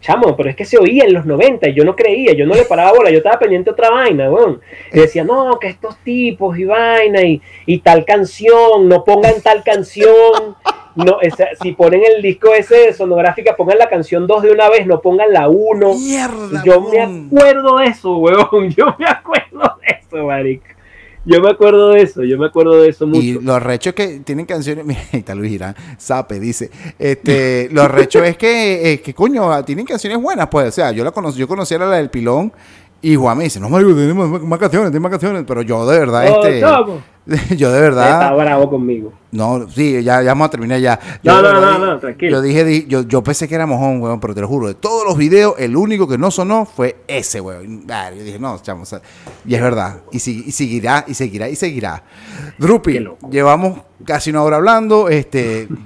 Chamo, pero es que se oía en los 90 y yo no creía, yo no le paraba bola, yo estaba pendiente de otra vaina, huevón. Y decía, no, que estos tipos y vaina y, y tal canción, no pongan tal canción. No, esa- si ponen el disco ese de sonográfica, pongan la canción 2 de una vez, no pongan la 1. Mierda, Yo me weón. acuerdo de eso, huevón. Yo me acuerdo de eso, marico. Yo me acuerdo de eso, yo me acuerdo de eso mucho. Y lo arrecho es que tienen canciones. Mira, ahí está Luis Girán, Sape, dice. Este, lo arrecho es que, eh, que, coño, tienen canciones buenas, pues. O sea, yo la conocí, yo conocía la del pilón. Y Juan me dice, no, marico, tenemos canciones, tenemos más canciones. Pero yo de verdad, Oh, este. chamo. yo de Está verdad. bravo conmigo. No, sí, ya, ya vamos a terminar ya. Yo No, no, verdad no, no, tranquilo. Yo dije, di- yo, yo pensé que era mojón, weón, pero te lo juro, de todos los videos, el único que no sonó fue ese, weón. Ah, Yo dije, no, chamo, o sea, y es verdad. Y, si- y seguirá, y seguirá, y seguirá. Drupi, llevamos casi una hora hablando, este.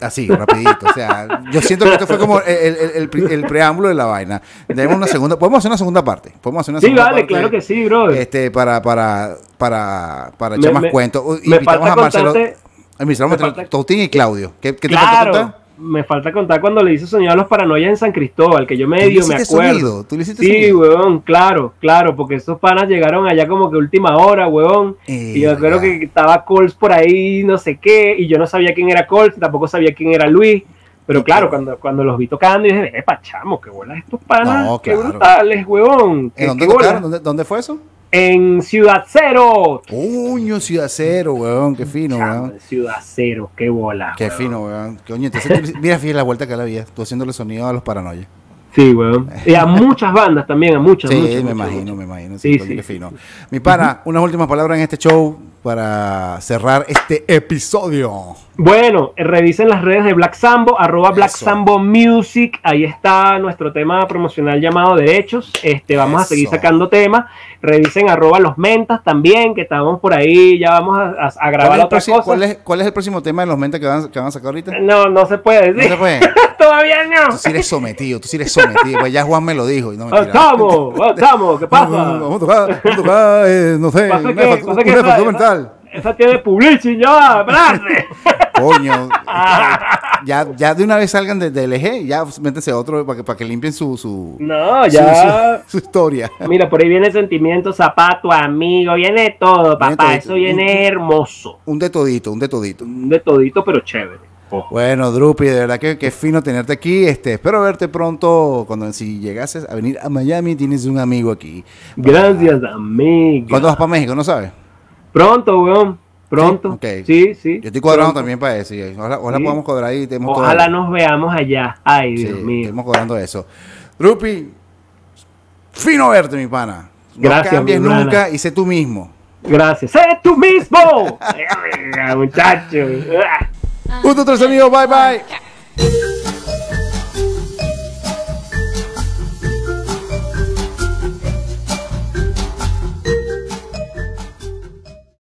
Así, rapidito. O sea, yo siento que esto fue como el, el- el el preámbulo de la vaina. Tenemos una segunda, podemos hacer una segunda parte. Podemos hacer una Sí, segunda vale, parte, claro que sí, bro. Este, para, para, para, para Me- echar más me- cuentos. me Invitamos falta a Marcelo. contarte- Invitamos me a falta- Toutín y Claudio. ¿Qué, qué te falta claro, contar? Me falta contar cuando le hice sonido a los paranoias en San Cristóbal, que yo ¿Tú le medio me acuerdo. sonido? ¿Tú le hiciste Sí, sonido? weón, claro, claro, porque esos panas llegaron allá como que última hora, weón. Eh, y yo recuerdo ya. que estaba Coles por ahí, no sé qué, y yo no sabía quién era Coles, tampoco sabía quién era Luis. Pero claro, cuando, cuando los vi tocando, dije, epa, chamo, qué bolas estos panas, No, qué brutales, weón. qué- ¿En dónde qué bolas". tocaron? ¿Dónde, ¿Dónde fue eso? En Ciudad Cero. Uño, Ciudad Cero, weón. Qué fino, weón. Ciudad Cero, qué bola. Qué weón. fino, weón. Le- mira, fíjate la vuelta que la vida. Tú haciéndole sonido a los paranoias. Sí, weón. Y a muchas bandas también, a muchas. Sí, muchas, me muchas, imagino, muchas. me imagino. Sí, Sí, fino. Mi pana, unas últimas palabras en este show para cerrar este episodio. Bueno, revisen las redes de Black Sambo, arroba Black Eso. Sambo Music. Ahí está nuestro tema promocional llamado Derechos. Este, vamos a seguir sacando temas. Revisen arroba los mentas también, que estamos por ahí. Ya vamos a, a- a ¿Cuál grabar otra próximo- cosa. cuál es- cuál es el próximo tema de los mentes que van, que van a sacar ahorita? No, no se puede No decir. se puede. Todavía no. Tú sí eres sometido, tú sí eres sometido. Pues ya Juan me lo dijo y no me ¡Estamos! ¡Estamos! ¿Qué pasa? Vamos a tocar, vamos a tocar, eh, no sé, una, que- una esa- mental. Esa tiene publishing ya. Coño, ya, ya de una vez salgan de- del eje, ya métanse a otro para que, para que limpien su, su, No, ya. su- su historia. Mira, por ahí viene sentimiento, zapato, amigo, viene todo, Viene papá. todito. Eso viene hermoso. Un de todito, un de todito. De todito, pero chévere. Bueno, Drupi, de verdad que, que fino tenerte aquí. Este, espero verte pronto cuando si llegases a venir a Miami, tienes un amigo aquí. Gracias, amigo. ¿Cuándo vas para México? ¿No sabes? Pronto, weón. Pronto. Sí, ok. Sí, sí. Yo estoy cuadrando Pronto. también para eso. Ojalá, ojalá Sí. podamos cuadrar ahí. y todo- Ojalá nos veamos allá. Ay, Sí, Dios mío. Estamos cuadrando eso. Drupi, fino verte, mi pana. No Gracias, cambies mi nunca y sé tú mismo. Gracias. ¡Sé tú mismo! Muchacho. Un, dos, tres, amigos. Bye, bye.